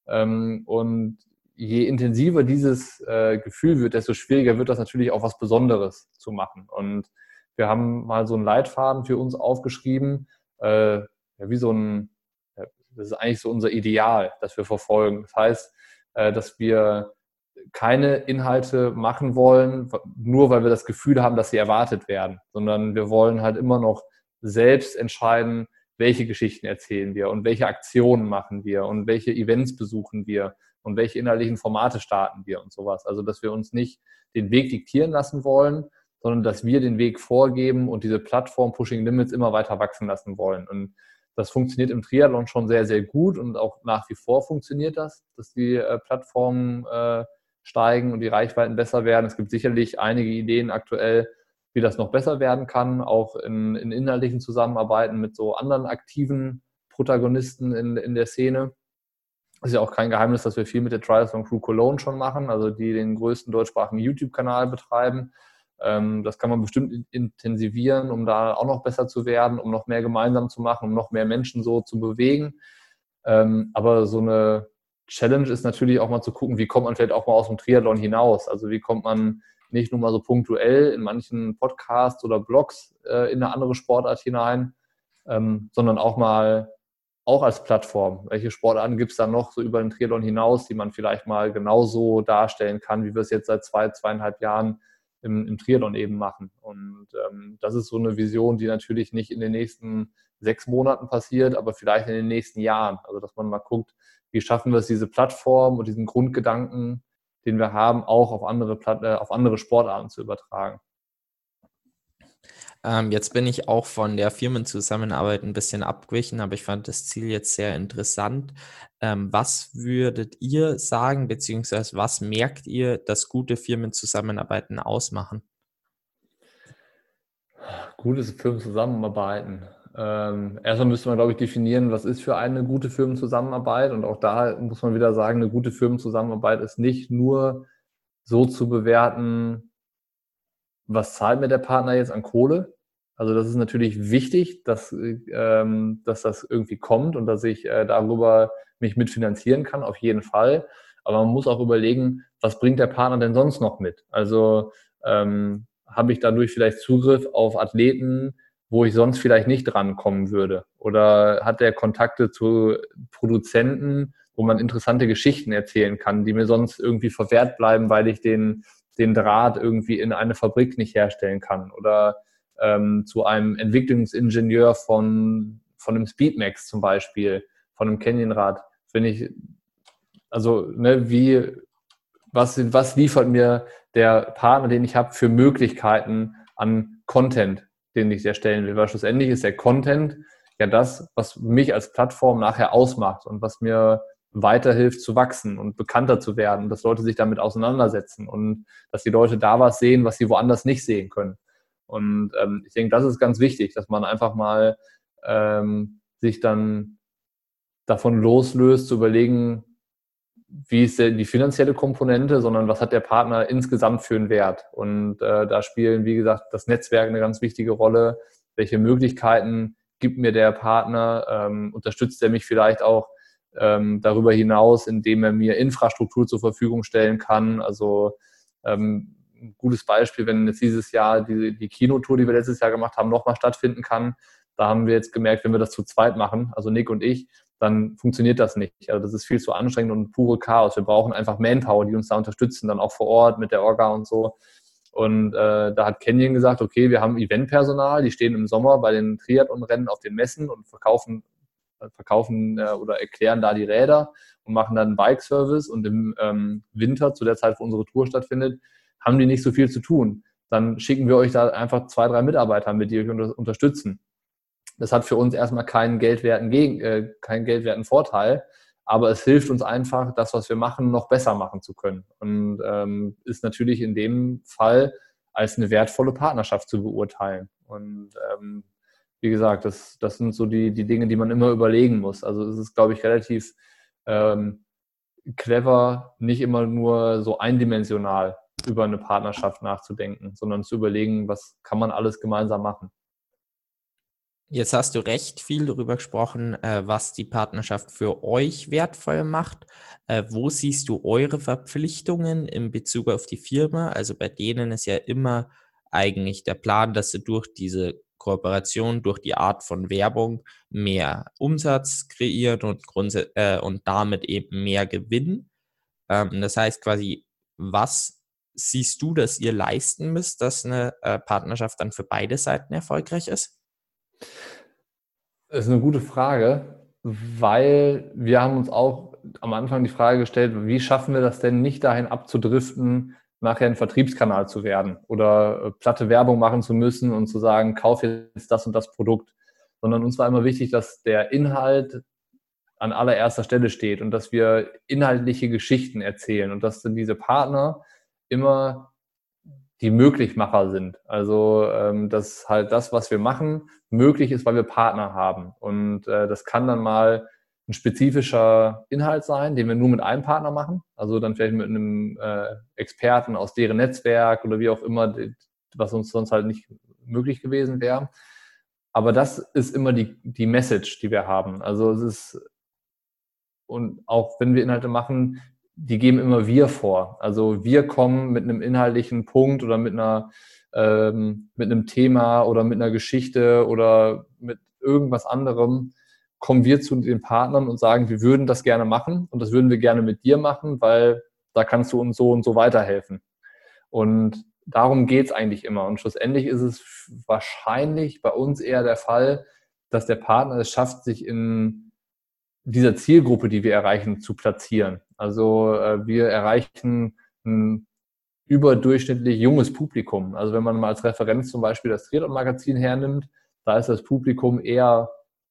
Ähm, und je intensiver dieses äh, Gefühl wird, desto schwieriger wird das natürlich auch was Besonderes zu machen. Und wir haben mal so einen Leitfaden für uns aufgeschrieben, äh, wie so ein, das ist eigentlich so unser Ideal, das wir verfolgen. Das heißt, äh, dass wir keine Inhalte machen wollen, nur weil wir das Gefühl haben, dass sie erwartet werden, sondern wir wollen halt immer noch selbst entscheiden, welche Geschichten erzählen wir und welche Aktionen machen wir und welche Events besuchen wir und welche inhaltlichen Formate starten wir und sowas. Also, dass wir uns nicht den Weg diktieren lassen wollen, sondern dass wir den Weg vorgeben und diese Plattform Pushing Limits immer weiter wachsen lassen wollen. Und das funktioniert im Triathlon schon sehr, sehr gut und auch nach wie vor funktioniert das, dass die äh, Plattformen äh, steigen und die Reichweiten besser werden. Es gibt sicherlich einige Ideen aktuell, wie das noch besser werden kann, auch in, in inhaltlichen Zusammenarbeiten mit so anderen aktiven Protagonisten in, in der Szene. Es ist ja auch kein Geheimnis, dass wir viel mit der Triathlon Crew Cologne schon machen, also die den größten deutschsprachigen YouTube-Kanal betreiben. Ähm, das kann man bestimmt intensivieren, um da auch noch besser zu werden, um noch mehr gemeinsam zu machen, um noch mehr Menschen so zu bewegen. Ähm, aber so eine Challenge ist natürlich auch mal zu gucken, wie kommt man vielleicht auch mal aus dem Triathlon hinaus. Also wie kommt man nicht nur mal so punktuell in manchen Podcasts oder Blogs äh, in eine andere Sportart hinein, ähm, sondern auch mal auch als Plattform. Welche Sportarten gibt es da noch so über den Triathlon hinaus, die man vielleicht mal genauso darstellen kann, wie wir es jetzt seit zwei, zweieinhalb Jahren im, im Triathlon eben machen. Und ähm, das ist so eine Vision, die natürlich nicht in den nächsten sechs Monaten passiert, aber vielleicht in den nächsten Jahren. Also dass man mal guckt, wie schaffen wir es, diese Plattform und diesen Grundgedanken, den wir haben, auch auf andere, Platt äh, auf andere Sportarten zu übertragen.
Ähm, jetzt bin ich auch von der Firmenzusammenarbeit ein bisschen abgewichen, aber ich fand das Ziel jetzt sehr interessant. Ähm, was würdet ihr sagen, beziehungsweise was merkt ihr, dass gute Firmenzusammenarbeiten ausmachen?
Gutes Firmenzusammenarbeiten. Ähm, erstmal müsste man, glaube ich, definieren, was ist für eine gute Firmenzusammenarbeit. Und auch da muss man wieder sagen, eine gute Firmenzusammenarbeit ist nicht nur so zu bewerten, was zahlt mir der Partner jetzt an Kohle? Also das ist natürlich wichtig, dass, ähm, dass das irgendwie kommt und dass ich äh, darüber mich mitfinanzieren kann, auf jeden Fall. Aber man muss auch überlegen, was bringt der Partner denn sonst noch mit? Also ähm, habe ich dadurch vielleicht Zugriff auf Athleten, wo ich sonst vielleicht nicht drankommen würde? Oder hat der Kontakte zu Produzenten, wo man interessante Geschichten erzählen kann, die mir sonst irgendwie verwehrt bleiben, weil ich den, den Draht irgendwie in eine Fabrik nicht herstellen kann? Oder ähm, zu einem Entwicklungsingenieur von, von einem Speedmax zum Beispiel, von einem Canyonrad. Wenn ich, also, ne, wie, was, was liefert mir der Partner, den ich habe, für Möglichkeiten an Content, den ich erstellen will. Weil schlussendlich ist der Content ja das, was mich als Plattform nachher ausmacht und was mir weiterhilft zu wachsen und bekannter zu werden, dass Leute sich damit auseinandersetzen und dass die Leute da was sehen, was sie woanders nicht sehen können. Und ähm, ich denke, das ist ganz wichtig, dass man einfach mal ähm, sich dann davon loslöst, zu überlegen, wie ist die finanzielle Komponente, sondern was hat der Partner insgesamt für einen Wert. Und äh, da spielen, wie gesagt, das Netzwerk eine ganz wichtige Rolle. Welche Möglichkeiten gibt mir der Partner? Ähm, unterstützt er mich vielleicht auch ähm, darüber hinaus, indem er mir Infrastruktur zur Verfügung stellen kann? Also ähm, ein gutes Beispiel, wenn jetzt dieses Jahr die, die Kinotour, die wir letztes Jahr gemacht haben, nochmal stattfinden kann. Da haben wir jetzt gemerkt, wenn wir das zu zweit machen, also Nick und ich, dann funktioniert das nicht. Also das ist viel zu anstrengend und pure Chaos. Wir brauchen einfach Manpower, die uns da unterstützen, dann auch vor Ort mit der Orga und so. Und äh, da hat Canyon gesagt, okay, wir haben Eventpersonal, die stehen im Sommer bei den Triathlon-Rennen auf den Messen und verkaufen, verkaufen äh, oder erklären da die Räder und machen dann einen Bike-Service. Und im ähm, Winter, zu der Zeit, wo unsere Tour stattfindet, haben die nicht so viel zu tun. Dann schicken wir euch da einfach zwei, drei Mitarbeiter mit, die euch unter unterstützen. Das hat für uns erstmal keinen geldwerten, Gegen, äh, keinen geldwerten Vorteil, aber es hilft uns einfach, das, was wir machen, noch besser machen zu können. Und ähm, ist natürlich in dem Fall als eine wertvolle Partnerschaft zu beurteilen. Und ähm, wie gesagt, das, das sind so die, die Dinge, die man immer überlegen muss. Also es ist, glaube ich, relativ ähm, clever, nicht immer nur so eindimensional über eine Partnerschaft nachzudenken, sondern zu überlegen, was kann man alles gemeinsam machen.
Jetzt hast du recht viel darüber gesprochen, äh, was die Partnerschaft für euch wertvoll macht. Äh, wo siehst du eure Verpflichtungen in Bezug auf die Firma? Also bei denen ist ja immer eigentlich der Plan, dass sie durch diese Kooperation durch die Art von Werbung mehr Umsatz kreiert und, äh, und damit eben mehr Gewinn. Ähm, das heißt quasi, was siehst du, dass ihr leisten müsst, dass eine äh, Partnerschaft dann für beide Seiten erfolgreich ist?
Das ist eine gute Frage, weil wir haben uns auch am Anfang die Frage gestellt, wie schaffen wir das denn nicht dahin abzudriften, nachher ein Vertriebskanal zu werden oder äh, platte Werbung machen zu müssen und zu sagen, kauf jetzt das und das Produkt, sondern uns war immer wichtig, dass der Inhalt an allererster Stelle steht und dass wir inhaltliche Geschichten erzählen und dass dann diese Partner immer die Möglichmacher sind. Also ähm, dass halt das, was wir machen, möglich ist, weil wir Partner haben. Und äh, das kann dann mal ein spezifischer Inhalt sein, den wir nur mit einem Partner machen. Also dann vielleicht mit einem äh, Experten aus deren Netzwerk oder wie auch immer, was uns sonst halt nicht möglich gewesen wäre. Aber das ist immer die, die Message, die wir haben. Also es ist, und auch wenn wir Inhalte machen, die geben immer wir vor. Also wir kommen mit einem inhaltlichen Punkt oder mit einer ähm, mit einem Thema oder mit einer Geschichte oder mit irgendwas anderem kommen wir zu den Partnern und sagen, wir würden das gerne machen und das würden wir gerne mit dir machen, weil da kannst du uns so und so weiterhelfen. Und darum geht's eigentlich immer. Und schlussendlich ist es wahrscheinlich bei uns eher der Fall, dass der Partner es schafft, sich in dieser Zielgruppe, die wir erreichen, zu platzieren. Also äh, wir erreichen ein überdurchschnittlich junges Publikum. Also wenn man mal als Referenz zum Beispiel das Triathlon-Magazin hernimmt, da ist das Publikum eher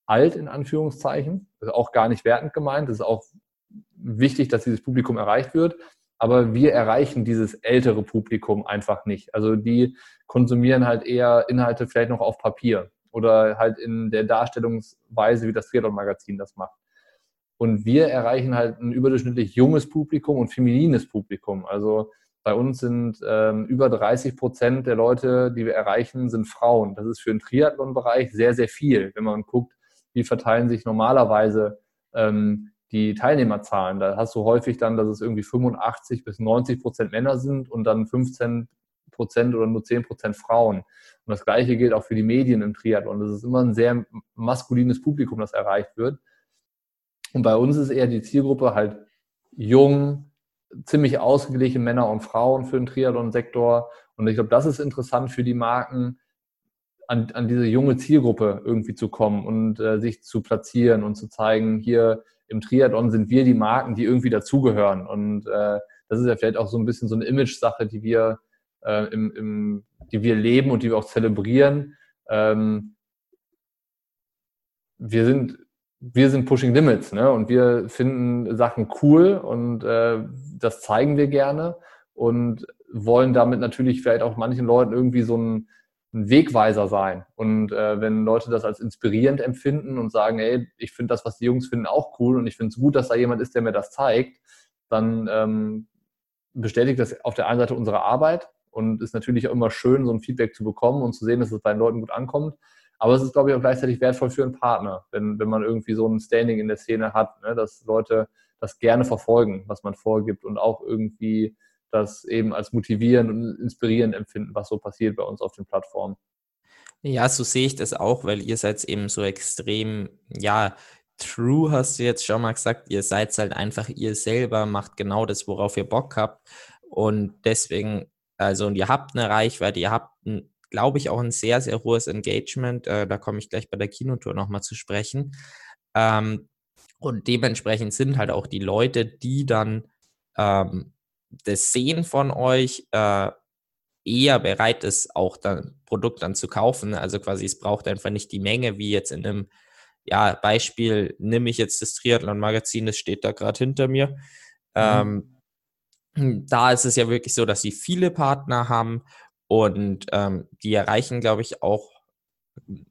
alt in Anführungszeichen. Das ist auch gar nicht wertend gemeint. Das ist auch wichtig, dass dieses Publikum erreicht wird. Aber wir erreichen dieses ältere Publikum einfach nicht. Also die konsumieren halt eher Inhalte vielleicht noch auf Papier oder halt in der Darstellungsweise, wie das Triathlon-Magazin das macht. Und wir erreichen halt ein überdurchschnittlich junges Publikum und feminines Publikum. Also bei uns sind ähm, über 30 Prozent der Leute, die wir erreichen, sind Frauen. Das ist für den Triathlon-Bereich sehr, sehr viel. Wenn man guckt, wie verteilen sich normalerweise ähm, die Teilnehmerzahlen. Da hast du häufig dann, dass es irgendwie 85 bis 90 Prozent Männer sind und dann 15 Prozent oder nur 10 Prozent Frauen. Und das Gleiche gilt auch für die Medien im Triathlon. Das ist immer ein sehr maskulines Publikum, das erreicht wird. Und bei uns ist eher die Zielgruppe halt jung, ziemlich ausgeglichen Männer und Frauen für den Triathlon-Sektor. Und ich glaube, das ist interessant für die Marken, an, an diese junge Zielgruppe irgendwie zu kommen und äh, sich zu platzieren und zu zeigen, hier im Triathlon sind wir die Marken, die irgendwie dazugehören. Und äh, das ist ja vielleicht auch so ein bisschen so eine Image-Sache, die wir äh, im, im, die wir leben und die wir auch zelebrieren. Ähm, wir sind wir sind Pushing Limits, ne? Und wir finden Sachen cool und äh, das zeigen wir gerne und wollen damit natürlich vielleicht auch manchen Leuten irgendwie so ein ein Wegweiser sein. Und äh, wenn Leute das als inspirierend empfinden und sagen, ey, ich finde das, was die Jungs finden, auch cool und ich finde es gut, dass da jemand ist, der mir das zeigt, dann ähm, bestätigt das auf der einen Seite unsere Arbeit und ist natürlich auch immer schön, so ein Feedback zu bekommen und zu sehen, dass es bei den Leuten gut ankommt. Aber es ist, glaube ich, auch gleichzeitig wertvoll für einen Partner, wenn, wenn man irgendwie so ein Standing in der Szene hat, ne, dass Leute das gerne verfolgen, was man vorgibt und auch irgendwie das eben als motivierend und inspirierend empfinden, was so passiert bei uns auf den Plattformen.
Ja, so sehe ich das auch, weil ihr seid eben so extrem, ja, true hast du jetzt schon mal gesagt, ihr seid halt einfach ihr selber, macht genau das, worauf ihr Bock habt. Und deswegen, also und ihr habt eine Reichweite, ihr habt, glaube ich, auch ein sehr, sehr hohes Engagement, äh, da komme ich gleich bei der Kinotour nochmal zu sprechen. Ähm, und dementsprechend sind halt auch die Leute, die dann ähm, das Sehen von euch äh, eher bereit ist, auch dann Produkt dann zu kaufen. Also quasi, es braucht einfach nicht die Menge, wie jetzt in einem, ja, Beispiel, nehme ich jetzt das Triathlon-Magazin, das steht da gerade hinter mir. Mhm. Ähm, da ist es ja wirklich so, dass sie viele Partner haben und ähm, die erreichen, glaube ich, auch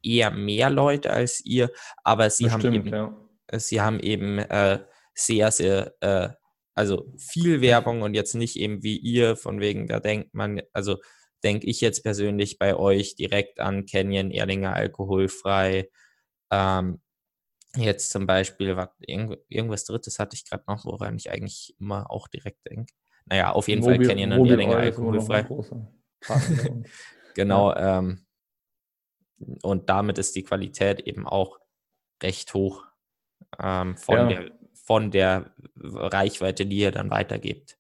eher mehr Leute als ihr, aber sie haben eben, ja. sie haben eben äh, sehr, sehr äh, also viel Werbung und jetzt nicht eben wie ihr, von wegen, da denkt man, also denke ich jetzt persönlich bei euch direkt an Canyon, Erlinger alkoholfrei. Ähm, jetzt zum Beispiel, was, irgendwas Drittes hatte ich gerade noch, woran ich eigentlich immer auch direkt denke. Naja, auf jeden Mobil, Fall Canyon und Erlinger alkoholfrei. genau. Ja. Ähm, und damit ist die Qualität eben auch recht hoch ähm, von, ja. der, von der Reichweite, die ihr dann weitergebt.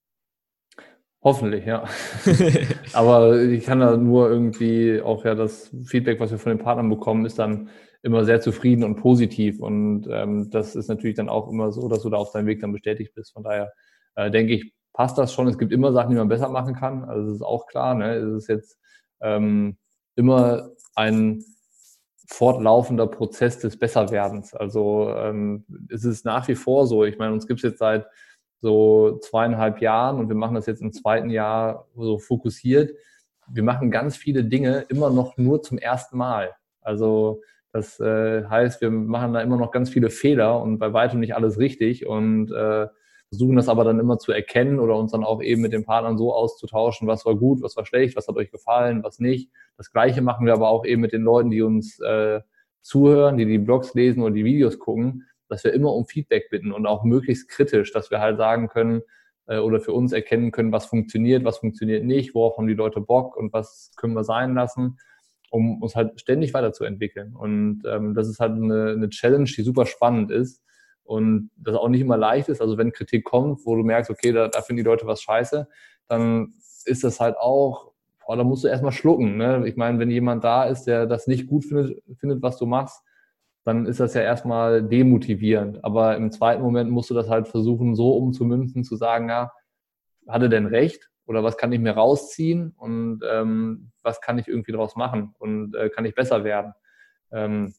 Hoffentlich, ja. Aber ich kann da nur irgendwie auch ja das Feedback, was wir von den Partnern bekommen, ist dann immer sehr zufrieden und positiv. Und ähm, das ist natürlich dann auch immer so, dass du da auf deinem Weg dann bestätigt bist. Von daher äh, denke ich, passt das schon. Es gibt immer Sachen, die man besser machen kann. Also das ist auch klar. Ne? Es ist jetzt ähm, immer ein fortlaufender Prozess des Besserwerdens. Also ähm, es ist nach wie vor so. Ich meine, uns gibt es jetzt seit so zweieinhalb Jahren und wir machen das jetzt im zweiten Jahr so fokussiert. Wir machen ganz viele Dinge immer noch nur zum ersten Mal. Also das äh, heißt, wir machen da immer noch ganz viele Fehler und bei weitem nicht alles richtig und äh, versuchen das aber dann immer zu erkennen oder uns dann auch eben mit den Partnern so auszutauschen, was war gut, was war schlecht, was hat euch gefallen, was nicht. Das Gleiche machen wir aber auch eben mit den Leuten, die uns äh, zuhören, die die Blogs lesen oder die Videos gucken, dass wir immer um Feedback bitten und auch möglichst kritisch, dass wir halt sagen können äh, oder für uns erkennen können, was funktioniert, was funktioniert nicht, worauf haben die Leute Bock und was können wir sein lassen, um uns halt ständig weiterzuentwickeln. Und ähm, das ist halt eine, eine Challenge, die super spannend ist und das auch nicht immer leicht ist. Also wenn Kritik kommt, wo du merkst, okay, da, da finden die Leute was scheiße, dann ist das halt auch, boah, da musst du erstmal schlucken. Ne? Ich meine, wenn jemand da ist, der das nicht gut findet, findet, was du machst, dann ist das ja erstmal demotivierend. Aber im zweiten Moment musst du das halt versuchen, so umzumünzen, zu sagen, ja, hat er denn recht? Oder was kann ich mir rausziehen? Und ähm, was kann ich irgendwie daraus machen? Und äh, kann ich besser werden? Ähm,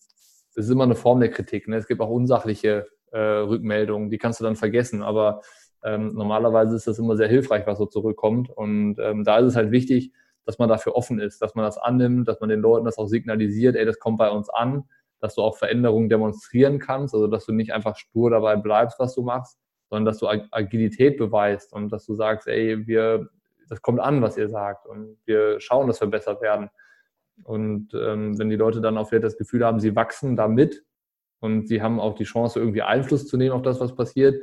das ist immer eine Form der Kritik. Ne? Es gibt auch unsachliche äh, Rückmeldungen, die kannst du dann vergessen. Aber ähm, normalerweise ist das immer sehr hilfreich, was so zurückkommt. Und ähm, da ist es halt wichtig, dass man dafür offen ist, dass man das annimmt, dass man den Leuten das auch signalisiert, ey, das kommt bei uns an, dass du auch Veränderungen demonstrieren kannst, also dass du nicht einfach stur dabei bleibst, was du machst, sondern dass du Agilität beweist und dass du sagst, ey, wir, das kommt an, was ihr sagt und wir schauen, dass wir besser werden. Und ähm, wenn die Leute dann auch wieder das Gefühl haben, sie wachsen damit, und sie haben auch die Chance, irgendwie Einfluss zu nehmen auf das, was passiert,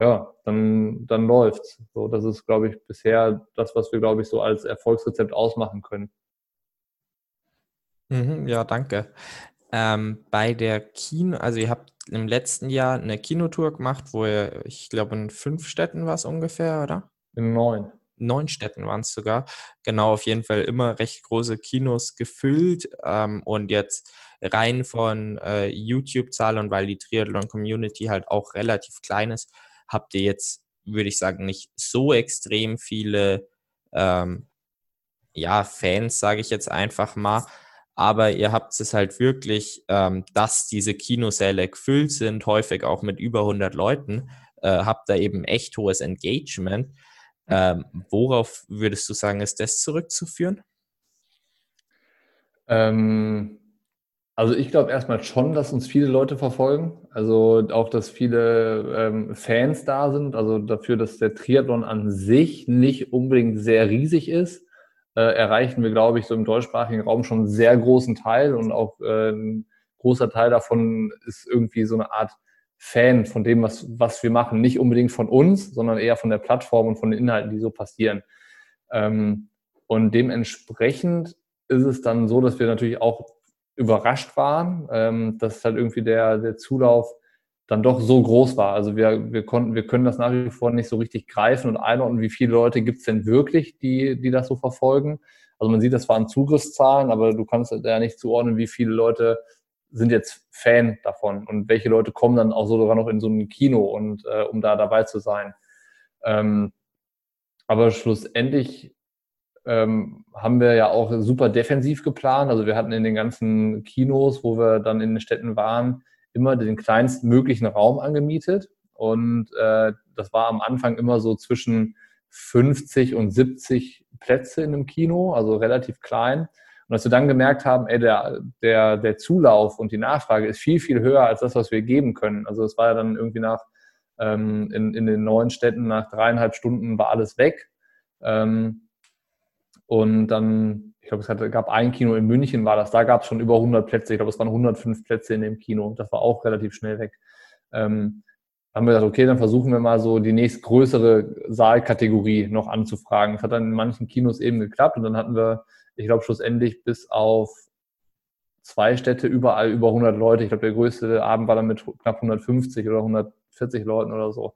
ja, dann, dann läuft's. So, das ist, glaube ich, bisher das, was wir, glaube ich, so als Erfolgsrezept ausmachen können.
Mhm, ja, danke. Ähm, bei der Kino, also ihr habt im letzten Jahr eine Kinotour gemacht, wo ihr, ich glaube, in fünf Städten war es ungefähr, oder?
In neun
neun Städten waren es sogar. Genau, auf jeden Fall immer recht große Kinos gefüllt. Ähm, und jetzt rein von äh, YouTube-Zahlen und weil die Triathlon-Community halt auch relativ klein ist, habt ihr jetzt, würde ich sagen, nicht so extrem viele ähm, ja, Fans, sage ich jetzt einfach mal. Aber ihr habt es halt wirklich, ähm, dass diese Kinosäle gefüllt sind, häufig auch mit über 100 Leuten, äh, habt da eben echt hohes Engagement. Ähm, worauf würdest du sagen, ist das zurückzuführen?
Ähm, also ich glaube erstmal schon, dass uns viele Leute verfolgen. Also auch, dass viele ähm, Fans da sind. Also dafür, dass der Triathlon an sich nicht unbedingt sehr riesig ist, äh, erreichen wir, glaube ich, so im deutschsprachigen Raum schon einen sehr großen Teil. Und auch äh, ein großer Teil davon ist irgendwie so eine Art Fan von dem, was, was wir machen. Nicht unbedingt von uns, sondern eher von der Plattform und von den Inhalten, die so passieren. Ähm, und dementsprechend ist es dann so, dass wir natürlich auch überrascht waren, ähm, dass halt irgendwie der, der Zulauf dann doch so groß war. Also wir, wir konnten, wir können das nach wie vor nicht so richtig greifen und einordnen, wie viele Leute gibt es denn wirklich, die, die das so verfolgen. Also man sieht, das waren Zugriffszahlen, aber du kannst ja nicht zuordnen, wie viele Leute sind jetzt Fan davon und welche Leute kommen dann auch sogar noch in so ein Kino und äh, um da dabei zu sein. Ähm, aber schlussendlich ähm, haben wir ja auch super defensiv geplant. Also wir hatten in den ganzen Kinos, wo wir dann in den Städten waren, immer den kleinsten möglichen Raum angemietet. Und äh, das war am Anfang immer so zwischen 50 und 70 Plätze in einem Kino, also relativ klein. Und als wir dann gemerkt haben, ey, der, der, der Zulauf und die Nachfrage ist viel, viel höher als das, was wir geben können. Also es war ja dann irgendwie nach, ähm, in, in den neuen Städten nach dreieinhalb Stunden war alles weg. Ähm, und dann, ich glaube, es gab ein Kino in München, war das, da gab es schon über 100 Plätze. Ich glaube, es waren 105 Plätze in dem Kino. Das war auch relativ schnell weg. Ähm, haben wir gesagt, okay, dann versuchen wir mal so die nächstgrößere Saalkategorie noch anzufragen. Das hat dann in manchen Kinos eben geklappt und dann hatten wir ich glaube, schlussendlich bis auf zwei Städte, überall über 100 Leute. Ich glaube, der größte Abend war dann mit knapp 150 oder 140 Leuten oder so.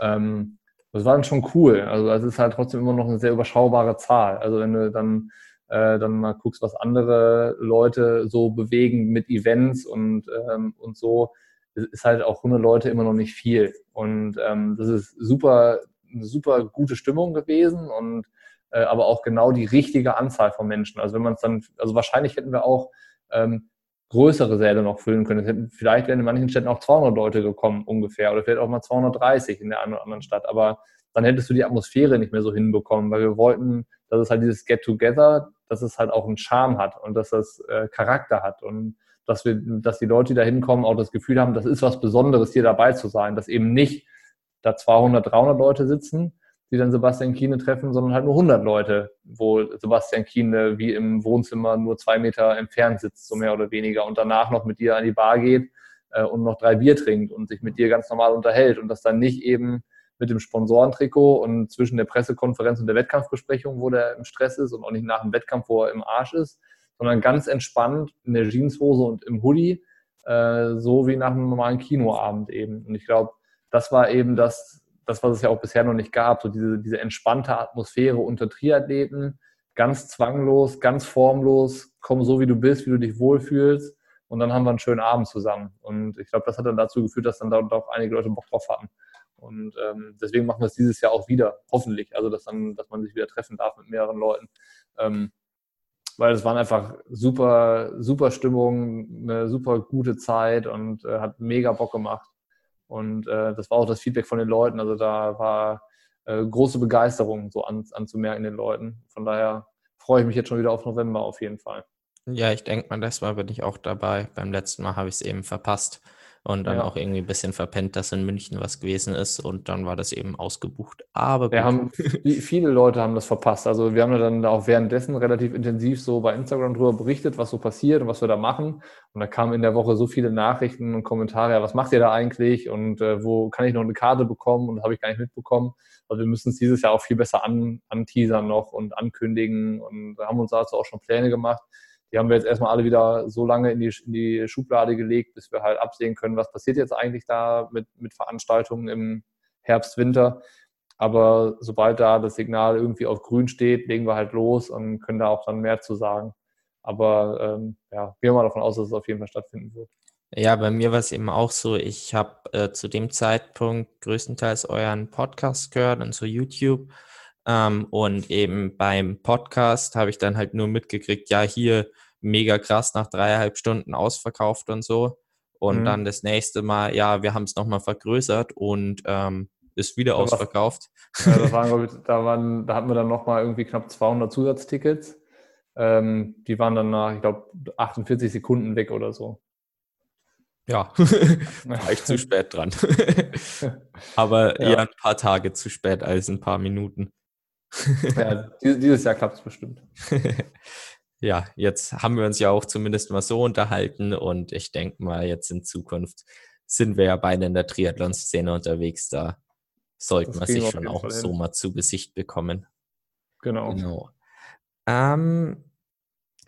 Ähm, das war dann schon cool. Also es ist halt trotzdem immer noch eine sehr überschaubare Zahl. Also wenn du dann, äh, dann mal guckst, was andere Leute so bewegen mit Events und, ähm, und so, ist halt auch 100 Leute immer noch nicht viel. Und ähm, das ist super, eine super gute Stimmung gewesen und äh, aber auch genau die richtige Anzahl von Menschen. Also wenn man es dann, also wahrscheinlich hätten wir auch ähm, größere Säle noch füllen können. Hätten, vielleicht wären in manchen Städten auch 200 Leute gekommen ungefähr oder vielleicht auch mal 230 in der einen oder anderen Stadt. Aber dann hättest du die Atmosphäre nicht mehr so hinbekommen, weil wir wollten, dass es halt dieses Get-Together, dass es halt auch einen Charme hat und dass das äh, Charakter hat und dass wir, dass die Leute, die da hinkommen, auch das Gefühl haben, das ist was Besonderes, hier dabei zu sein, dass eben nicht da 200, 300 Leute sitzen, die dann Sebastian Kiene treffen, sondern halt nur 100 Leute, wo Sebastian Kiene wie im Wohnzimmer nur zwei Meter entfernt sitzt, so mehr oder weniger, und danach noch mit dir an die Bar geht äh, und noch drei Bier trinkt und sich mit dir ganz normal unterhält und das dann nicht eben mit dem Sponsorentrikot und zwischen der Pressekonferenz und der Wettkampfbesprechung, wo der im Stress ist und auch nicht nach dem Wettkampf, wo er im Arsch ist, sondern ganz entspannt in der Jeanshose und im Hoodie, äh, so wie nach einem normalen Kinoabend eben. Und ich glaube, das war eben das, das, was es ja auch bisher noch nicht gab, so diese, diese entspannte Atmosphäre unter Triathleten, ganz zwanglos, ganz formlos, komm so wie du bist, wie du dich wohlfühlst und dann haben wir einen schönen Abend zusammen. Und ich glaube, das hat dann dazu geführt, dass dann da auch einige Leute Bock drauf hatten. Und ähm, deswegen machen wir es dieses Jahr auch wieder, hoffentlich. Also, dass, dann, dass man sich wieder treffen darf mit mehreren Leuten. Ähm, weil es waren einfach super, super Stimmung, eine super gute Zeit und äh, hat mega Bock gemacht. Und äh, das war auch das Feedback von den Leuten. Also da war äh, große Begeisterung so an, anzumerken den Leuten. Von daher freue ich mich jetzt schon wieder auf November auf jeden Fall.
Ja, ich denke mal, das Mal bin ich auch dabei. Beim letzten Mal habe ich es eben verpasst und dann ja. auch irgendwie ein bisschen verpennt, dass in München was gewesen ist und dann war das eben ausgebucht. Aber
wir haben, viele Leute haben das verpasst. Also wir haben dann auch währenddessen relativ intensiv so bei Instagram drüber berichtet, was so passiert und was wir da machen. Und da kamen in der Woche so viele Nachrichten und Kommentare, ja, was macht ihr da eigentlich und äh, wo kann ich noch eine Karte bekommen und das habe ich gar nicht mitbekommen. Also wir müssen es dieses Jahr auch viel besser an, anteasern noch und ankündigen und haben uns dazu auch schon Pläne gemacht. Die haben wir jetzt erstmal alle wieder so lange in die, in die Schublade gelegt, bis wir halt absehen können, was passiert jetzt eigentlich da mit, mit Veranstaltungen im Herbst, Winter. Aber sobald da das Signal irgendwie auf grün steht, legen wir halt los und können da auch dann mehr zu sagen. Aber ähm, ja, gehen wir mal davon aus, dass es auf jeden Fall stattfinden wird.
Ja, bei mir war es eben auch so, ich habe äh, zu dem Zeitpunkt größtenteils euren Podcast gehört und so YouTube ähm, und eben beim Podcast habe ich dann halt nur mitgekriegt, ja, hier mega krass nach dreieinhalb Stunden ausverkauft und so. Und mhm. dann das nächste Mal, ja, wir haben es nochmal vergrößert und ähm, ist wieder da ausverkauft.
Ja, das waren, da, waren, da hatten wir dann nochmal irgendwie knapp 200 Zusatztickets. Ähm, die waren dann nach, ich glaube, 48 Sekunden weg oder so.
Ja, war ich zu spät dran. Aber ja. eher ein paar Tage zu spät als ein paar Minuten
ja, dieses Jahr klappt es bestimmt.
ja, jetzt haben wir uns ja auch zumindest mal so unterhalten und ich denke mal, jetzt in Zukunft sind wir ja beide in der Triathlon-Szene unterwegs. Da sollte das man sich schon auch so mal zu Gesicht bekommen.
Genau. genau.
Ähm,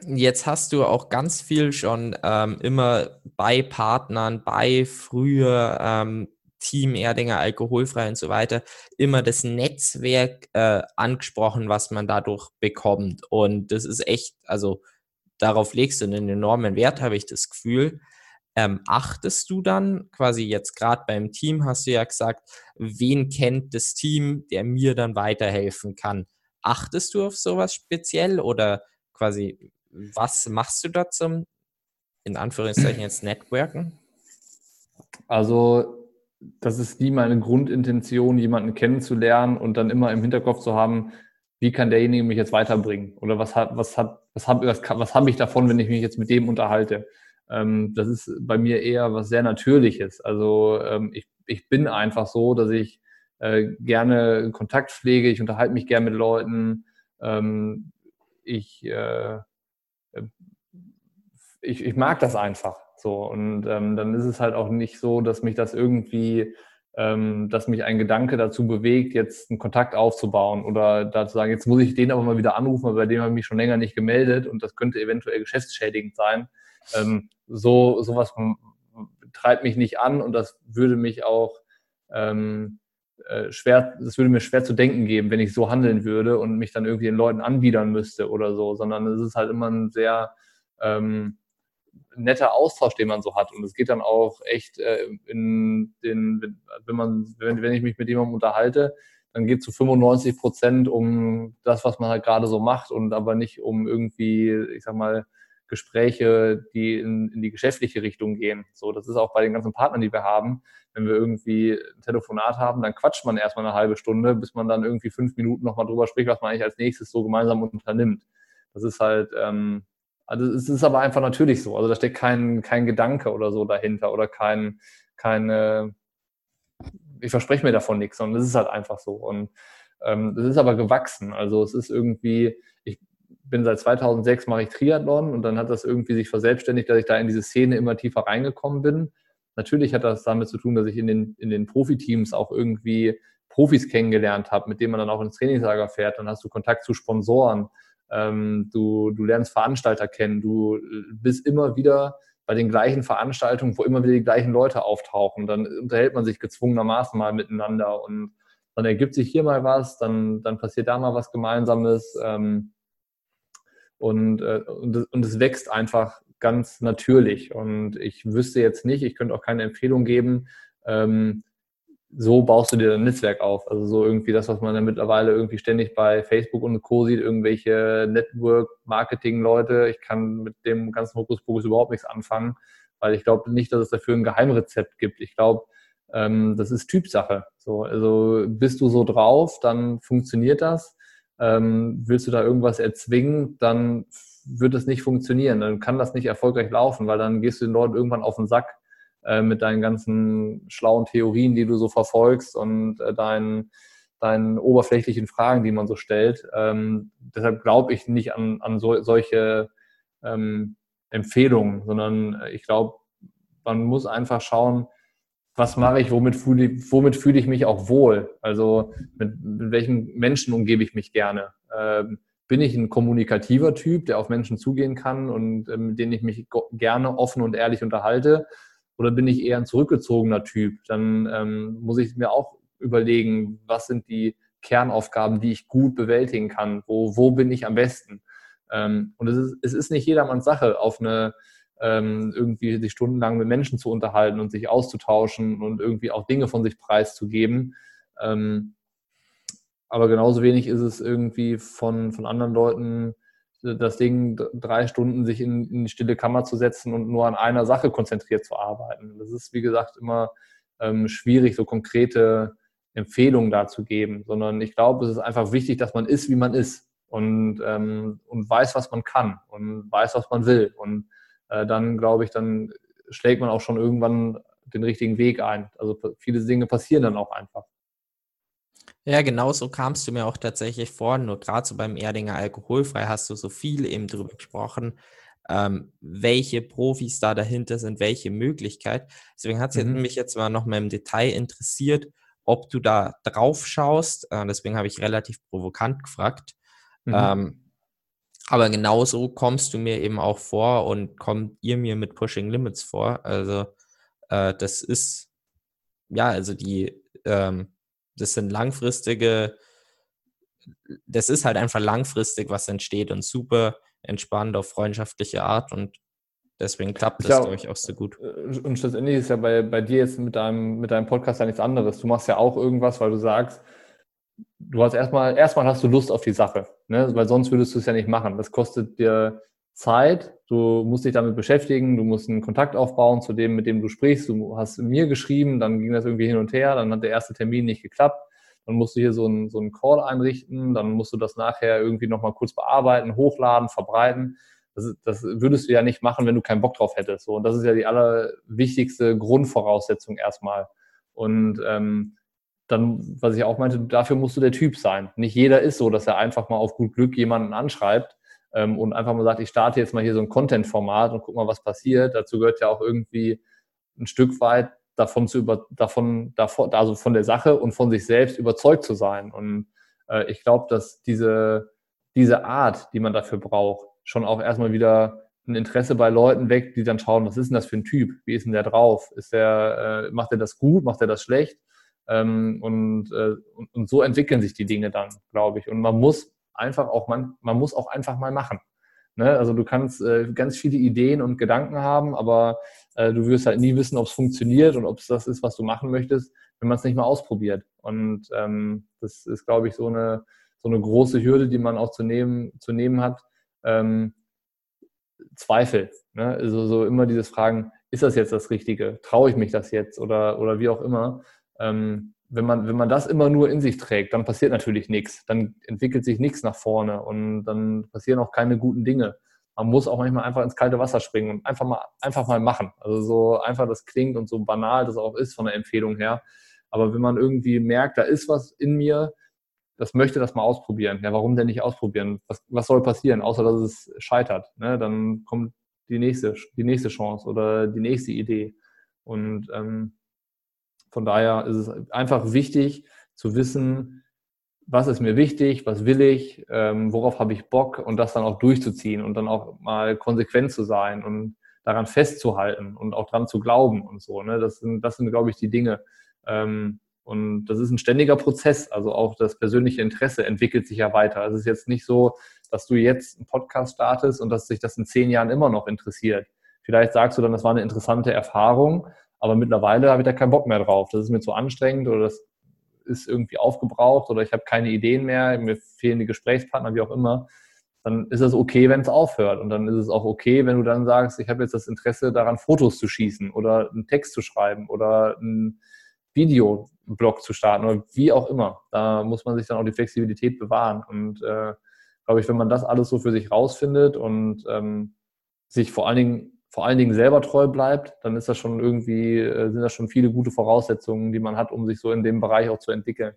jetzt hast du auch ganz viel schon ähm, immer bei Partnern, bei früher ähm, Team Erdinger alkoholfrei und so weiter, immer das Netzwerk äh, angesprochen, was man dadurch bekommt. Und das ist echt, also darauf legst du einen enormen Wert, habe ich das Gefühl. Ähm, achtest du dann quasi jetzt gerade beim Team, hast du ja gesagt, wen kennt das Team, der mir dann weiterhelfen kann? Achtest du auf sowas speziell oder quasi, was machst du da zum, in Anführungszeichen jetzt Networken?
Also das ist nie meine Grundintention, jemanden kennenzulernen und dann immer im Hinterkopf zu haben, wie kann derjenige mich jetzt weiterbringen? Oder was hat, was hat, was habe was, was hab ich davon, wenn ich mich jetzt mit dem unterhalte? Ähm, das ist bei mir eher was sehr Natürliches. Also ähm, ich, ich bin einfach so, dass ich äh, gerne Kontakt pflege, ich unterhalte mich gerne mit Leuten, ähm, ich, äh, ich, ich mag das einfach. So, und ähm, dann ist es halt auch nicht so, dass mich das irgendwie ähm, dass mich ein Gedanke dazu bewegt, jetzt einen Kontakt aufzubauen oder dazu sagen, jetzt muss ich den aber mal wieder anrufen, weil bei dem habe ich mich schon länger nicht gemeldet und das könnte eventuell geschäftsschädigend sein. Ähm, so sowas treibt mich nicht an und das würde mich auch ähm, äh, schwer, das würde mir schwer zu denken geben, wenn ich so handeln würde und mich dann irgendwie den Leuten anbiedern müsste oder so, sondern es ist halt immer ein sehr ähm, netter Austausch, den man so hat. Und es geht dann auch echt äh, in den, wenn man, wenn, wenn ich mich mit jemandem unterhalte, dann geht zu 95 Prozent um das, was man halt gerade so macht und aber nicht um irgendwie, ich sag mal, Gespräche, die in, in die geschäftliche Richtung gehen. So, das ist auch bei den ganzen Partnern, die wir haben. Wenn wir irgendwie ein Telefonat haben, dann quatscht man erstmal eine halbe Stunde, bis man dann irgendwie fünf Minuten nochmal drüber spricht, was man eigentlich als nächstes so gemeinsam unternimmt. Das ist halt, ähm, also es ist aber einfach natürlich so. Also da steckt kein, kein Gedanke oder so dahinter oder kein, keine, ich verspreche mir davon nichts, sondern es ist halt einfach so. Und ähm, es ist aber gewachsen. Also es ist irgendwie, ich bin seit 2006 mache ich Triathlon und dann hat das irgendwie sich verselbstständigt, dass ich da in diese Szene immer tiefer reingekommen bin. Natürlich hat das damit zu tun, dass ich in den, in den Profiteams auch irgendwie Profis kennengelernt habe, mit denen man dann auch ins Trainingslager fährt. Dann hast du Kontakt zu Sponsoren ähm, du, du lernst Veranstalter kennen, du bist immer wieder bei den gleichen Veranstaltungen, wo immer wieder die gleichen Leute auftauchen. Dann unterhält man sich gezwungenermaßen mal miteinander und dann ergibt sich hier mal was, dann, dann passiert da mal was Gemeinsames ähm, und, äh, und, und es wächst einfach ganz natürlich. Und ich wüsste jetzt nicht, ich könnte auch keine Empfehlung geben, ähm, so baust du dir dein Netzwerk auf. Also so irgendwie das, was man dann mittlerweile irgendwie ständig bei Facebook und Co. sieht, irgendwelche Network-Marketing-Leute. Ich kann mit dem ganzen Hokuspokus überhaupt nichts anfangen, weil ich glaube nicht, dass es dafür ein Geheimrezept gibt. Ich glaube, ähm, das ist Typsache. So, also bist du so drauf, dann funktioniert das. Ähm, willst du da irgendwas erzwingen, dann wird es nicht funktionieren. Dann kann das nicht erfolgreich laufen, weil dann gehst du den Leuten irgendwann auf den Sack äh, mit deinen ganzen schlauen Theorien, die du so verfolgst und äh, deinen, deinen oberflächlichen Fragen, die man so stellt. Ähm, deshalb glaube ich nicht an, an so, solche ähm, Empfehlungen, sondern ich glaube, man muss einfach schauen, was mache ich, womit fühle, ich, womit fühle ich mich auch wohl? Also mit, mit welchen Menschen umgebe ich mich gerne? Ähm, bin ich ein kommunikativer Typ, der auf Menschen zugehen kann und ähm, mit denen ich mich gerne offen und ehrlich unterhalte? Oder bin ich eher ein zurückgezogener Typ? Dann ähm, muss ich mir auch überlegen, was sind die Kernaufgaben, die ich gut bewältigen kann? Wo, wo bin ich am besten? Ähm, und es ist, es ist nicht jedermanns Sache, auf eine ähm, irgendwie sich stundenlang mit Menschen zu unterhalten und sich auszutauschen und irgendwie auch Dinge von sich preiszugeben. Ähm, aber genauso wenig ist es irgendwie von, von anderen Leuten das Ding drei Stunden sich in, in, die stille Kammer zu setzen und nur an einer Sache konzentriert zu arbeiten. Das ist, wie gesagt, immer ähm, schwierig, so konkrete Empfehlungen da zu geben, sondern ich glaube, es ist einfach wichtig, dass man ist, wie man ist und, ähm, und weiß, was man kann und weiß, was man will. Und äh, dann, glaube ich, dann schlägt man auch schon irgendwann den richtigen Weg ein. Also viele Dinge passieren dann auch einfach.
Ja, genau so kamst du mir auch tatsächlich vor. Nur gerade so beim Erdinger Alkoholfrei hast du so viel eben drüber gesprochen, ähm, welche Profis da dahinter sind, welche Möglichkeit. Deswegen hat es mhm. mich jetzt mal noch mal im Detail interessiert, ob du da drauf schaust. Äh, deswegen habe ich relativ provokant gefragt. Mhm. Ähm, aber genauso kommst du mir eben auch vor und kommt ihr mir mit Pushing Limits vor. Also äh, das ist, ja, also die ähm, das sind langfristige, das ist halt einfach langfristig, was entsteht und super entspannt auf freundschaftliche Art und deswegen klappt das, glaube ich, auch so gut.
Äh, und schlussendlich ist ja bei, bei dir jetzt mit deinem, mit deinem Podcast ja nichts anderes. Du machst ja auch irgendwas, weil du sagst, du hast erstmal, erstmal hast du Lust auf die Sache, ne? weil sonst würdest du es ja nicht machen. Das kostet dir Zeit, du musst dich damit beschäftigen, du musst einen Kontakt aufbauen zu dem, mit dem du sprichst. Du hast mir geschrieben, dann ging das irgendwie hin und her, dann hat der erste Termin nicht geklappt. Dann musst du hier so einen, so einen Call einrichten, dann musst du das nachher irgendwie nochmal kurz bearbeiten, hochladen, verbreiten. Das, das, würdest du ja nicht machen, wenn du keinen Bock drauf hättest. So, und das ist ja die allerwichtigste Grundvoraussetzung erstmal. Und ähm, dann, was ich auch meinte, dafür musst du der Typ sein. Nicht jeder ist so, dass er einfach mal auf gut Glück jemanden anschreibt, ähm, und einfach mal sagt, ich starte jetzt mal hier so ein Content-Format und guck mal, was passiert. Dazu gehört ja auch irgendwie ein Stück weit davon zu über, davon, davon, also von der Sache und von sich selbst überzeugt zu sein. Und äh, ich glaube, dass diese, diese Art, die man dafür braucht, schon auch erstmal wieder ein Interesse bei Leuten weckt, die dann schauen, was ist denn das für ein Typ? Wie ist denn der drauf? Ist der, äh, macht er das gut? Macht er das schlecht? Ähm, und, äh, und, und, so entwickeln sich die Dinge dann, glaube ich. Und man muss einfach auch, man, man muss auch einfach mal machen. Ne? Also du kannst äh, ganz viele Ideen und Gedanken haben, aber äh, du wirst halt nie wissen, ob es funktioniert und ob es das ist, was du machen möchtest, wenn man es nicht mal ausprobiert. Und ähm, das ist, glaube ich, so eine, so eine große Hürde, die man auch zu nehmen, zu nehmen hat. Ähm, Zweifel. Ne? Also so immer dieses Fragen, ist das jetzt das Richtige? Traue ich mich das jetzt? Oder, oder wie auch immer. Ähm, wenn, man, wenn man das immer nur in sich trägt, dann passiert natürlich nichts. Dann entwickelt sich nichts nach vorne und dann passieren auch keine guten Dinge. Man muss auch manchmal einfach ins kalte Wasser springen und einfach mal, einfach mal machen. Also so einfach das klingt und so banal das auch ist von der Empfehlung her. Aber wenn man irgendwie merkt, da ist was in mir, das möchte das mal ausprobieren. Ja, warum denn nicht ausprobieren? Was, was soll passieren, außer dass es scheitert? Ne? Dann kommt die nächste, die nächste Chance oder die nächste Idee. Und ähm, von daher ist es einfach wichtig zu wissen, was ist mir wichtig, was will ich, ähm, worauf habe ich Bock und das dann auch durchzuziehen und dann auch mal konsequent zu sein und daran festzuhalten und auch dran zu glauben und so. Ne? Das sind, das sind, glaube ich, die Dinge. Ähm, und das ist ein ständiger Prozess. Also auch das persönliche Interesse entwickelt sich ja weiter. Es ist jetzt nicht so, dass du jetzt einen Podcast startest und dass sich das in zehn Jahren immer noch interessiert. Vielleicht sagst du dann, das war eine interessante Erfahrung, aber mittlerweile habe ich da keinen Bock mehr drauf. Das ist mir zu anstrengend oder das ist irgendwie aufgebraucht oder ich habe keine Ideen mehr, mir fehlen die Gesprächspartner, wie auch immer. Dann ist es okay, wenn es aufhört. Und dann ist es auch okay, wenn du dann sagst, ich habe jetzt das Interesse daran, Fotos zu schießen oder einen Text zu schreiben oder ein Videoblog zu starten oder wie auch immer. Da muss man sich dann auch die Flexibilität bewahren. Und äh, glaube ich, wenn man das alles so für sich rausfindet und ähm, sich vor allen Dingen vor allen Dingen selber treu bleibt, dann ist das schon irgendwie, äh, sind das schon viele gute Voraussetzungen, die man hat, um sich so in dem Bereich auch zu entwickeln.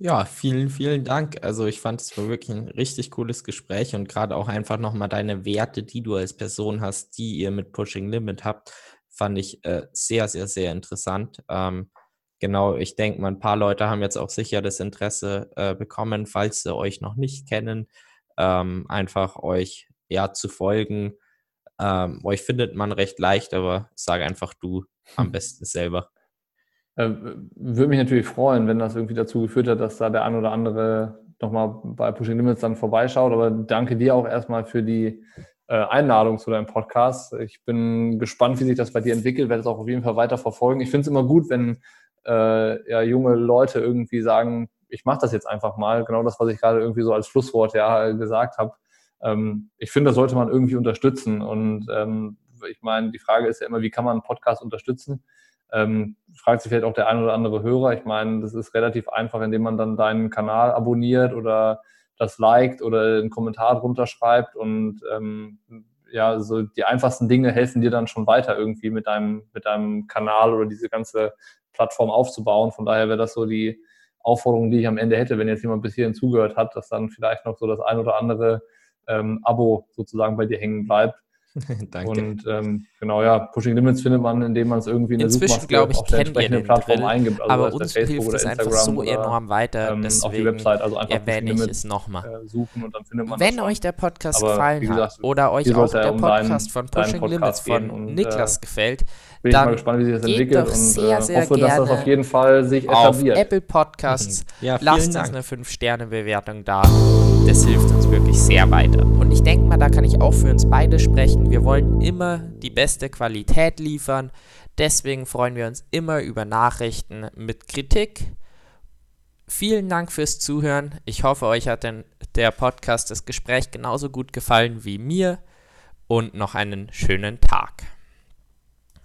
Ja, vielen, vielen Dank. Also ich fand es war wirklich ein richtig cooles Gespräch und gerade auch einfach nochmal deine Werte, die du als Person hast, die ihr mit Pushing Limit habt, fand ich äh, sehr, sehr, sehr interessant. Ähm, genau, ich denke mal, ein paar Leute haben jetzt auch sicher das Interesse äh, bekommen, falls sie euch noch nicht kennen, ähm, einfach euch ja zu folgen. Ähm, euch findet man recht leicht, aber sage einfach du am besten selber.
Äh, würde mich natürlich freuen, wenn das irgendwie dazu geführt hat, dass da der ein oder andere nochmal bei Pushing Limits dann vorbeischaut. Aber danke dir auch erstmal für die äh, Einladung zu deinem Podcast. Ich bin gespannt, wie sich das bei dir entwickelt, werde es auch auf jeden Fall weiter verfolgen. Ich finde es immer gut, wenn äh, ja, junge Leute irgendwie sagen, ich mache das jetzt einfach mal. Genau das, was ich gerade irgendwie so als Schlusswort ja gesagt habe. Ähm, ich finde, das sollte man irgendwie unterstützen. Und ähm, ich meine, die Frage ist ja immer, wie kann man einen Podcast unterstützen? Ähm, fragt sich vielleicht auch der ein oder andere Hörer. Ich meine, das ist relativ einfach, indem man dann deinen Kanal abonniert oder das liked oder einen Kommentar drunter schreibt und ähm, ja, so die einfachsten Dinge helfen dir dann schon weiter irgendwie mit deinem, mit deinem Kanal oder diese ganze Plattform aufzubauen. Von daher wäre das so die Aufforderung, die ich am Ende hätte, wenn jetzt jemand bis hierhin zugehört hat, dass dann vielleicht noch so das ein oder andere ähm, Abo sozusagen bei dir hängen bleibt. Danke. Und ähm, genau, ja, Pushing Limits findet man, indem man es irgendwie in der
Inzwischen, glaube ich, auf der entsprechenden
Plattform Drill, eingibt.
Also aber uns hilft es einfach so enorm weiter, ähm,
auf die Website, also einfach
erwähne ich es nochmal.
Äh, suchen und dann findet man
Wenn euch der Podcast aber, gefallen gesagt, hat oder euch auch der um Podcast von Pushing Podcast Limits von und, Niklas äh, gefällt,
bin dann ich mal gespannt, wie sich das entwickelt und sehr, äh, sehr hoffe, dass das auf jeden Fall sich etabliert.
Auf Apple Podcasts mhm. ja, lasst uns eine 5-Sterne-Bewertung da. Das hilft uns wirklich sehr weiter. Und ich denke mal, da kann ich auch für uns beide sprechen. Wir wollen immer die beste Qualität liefern. Deswegen freuen wir uns immer über Nachrichten mit Kritik. Vielen Dank fürs Zuhören. Ich hoffe, euch hat denn der Podcast, das Gespräch genauso gut gefallen wie mir. Und noch einen schönen Tag.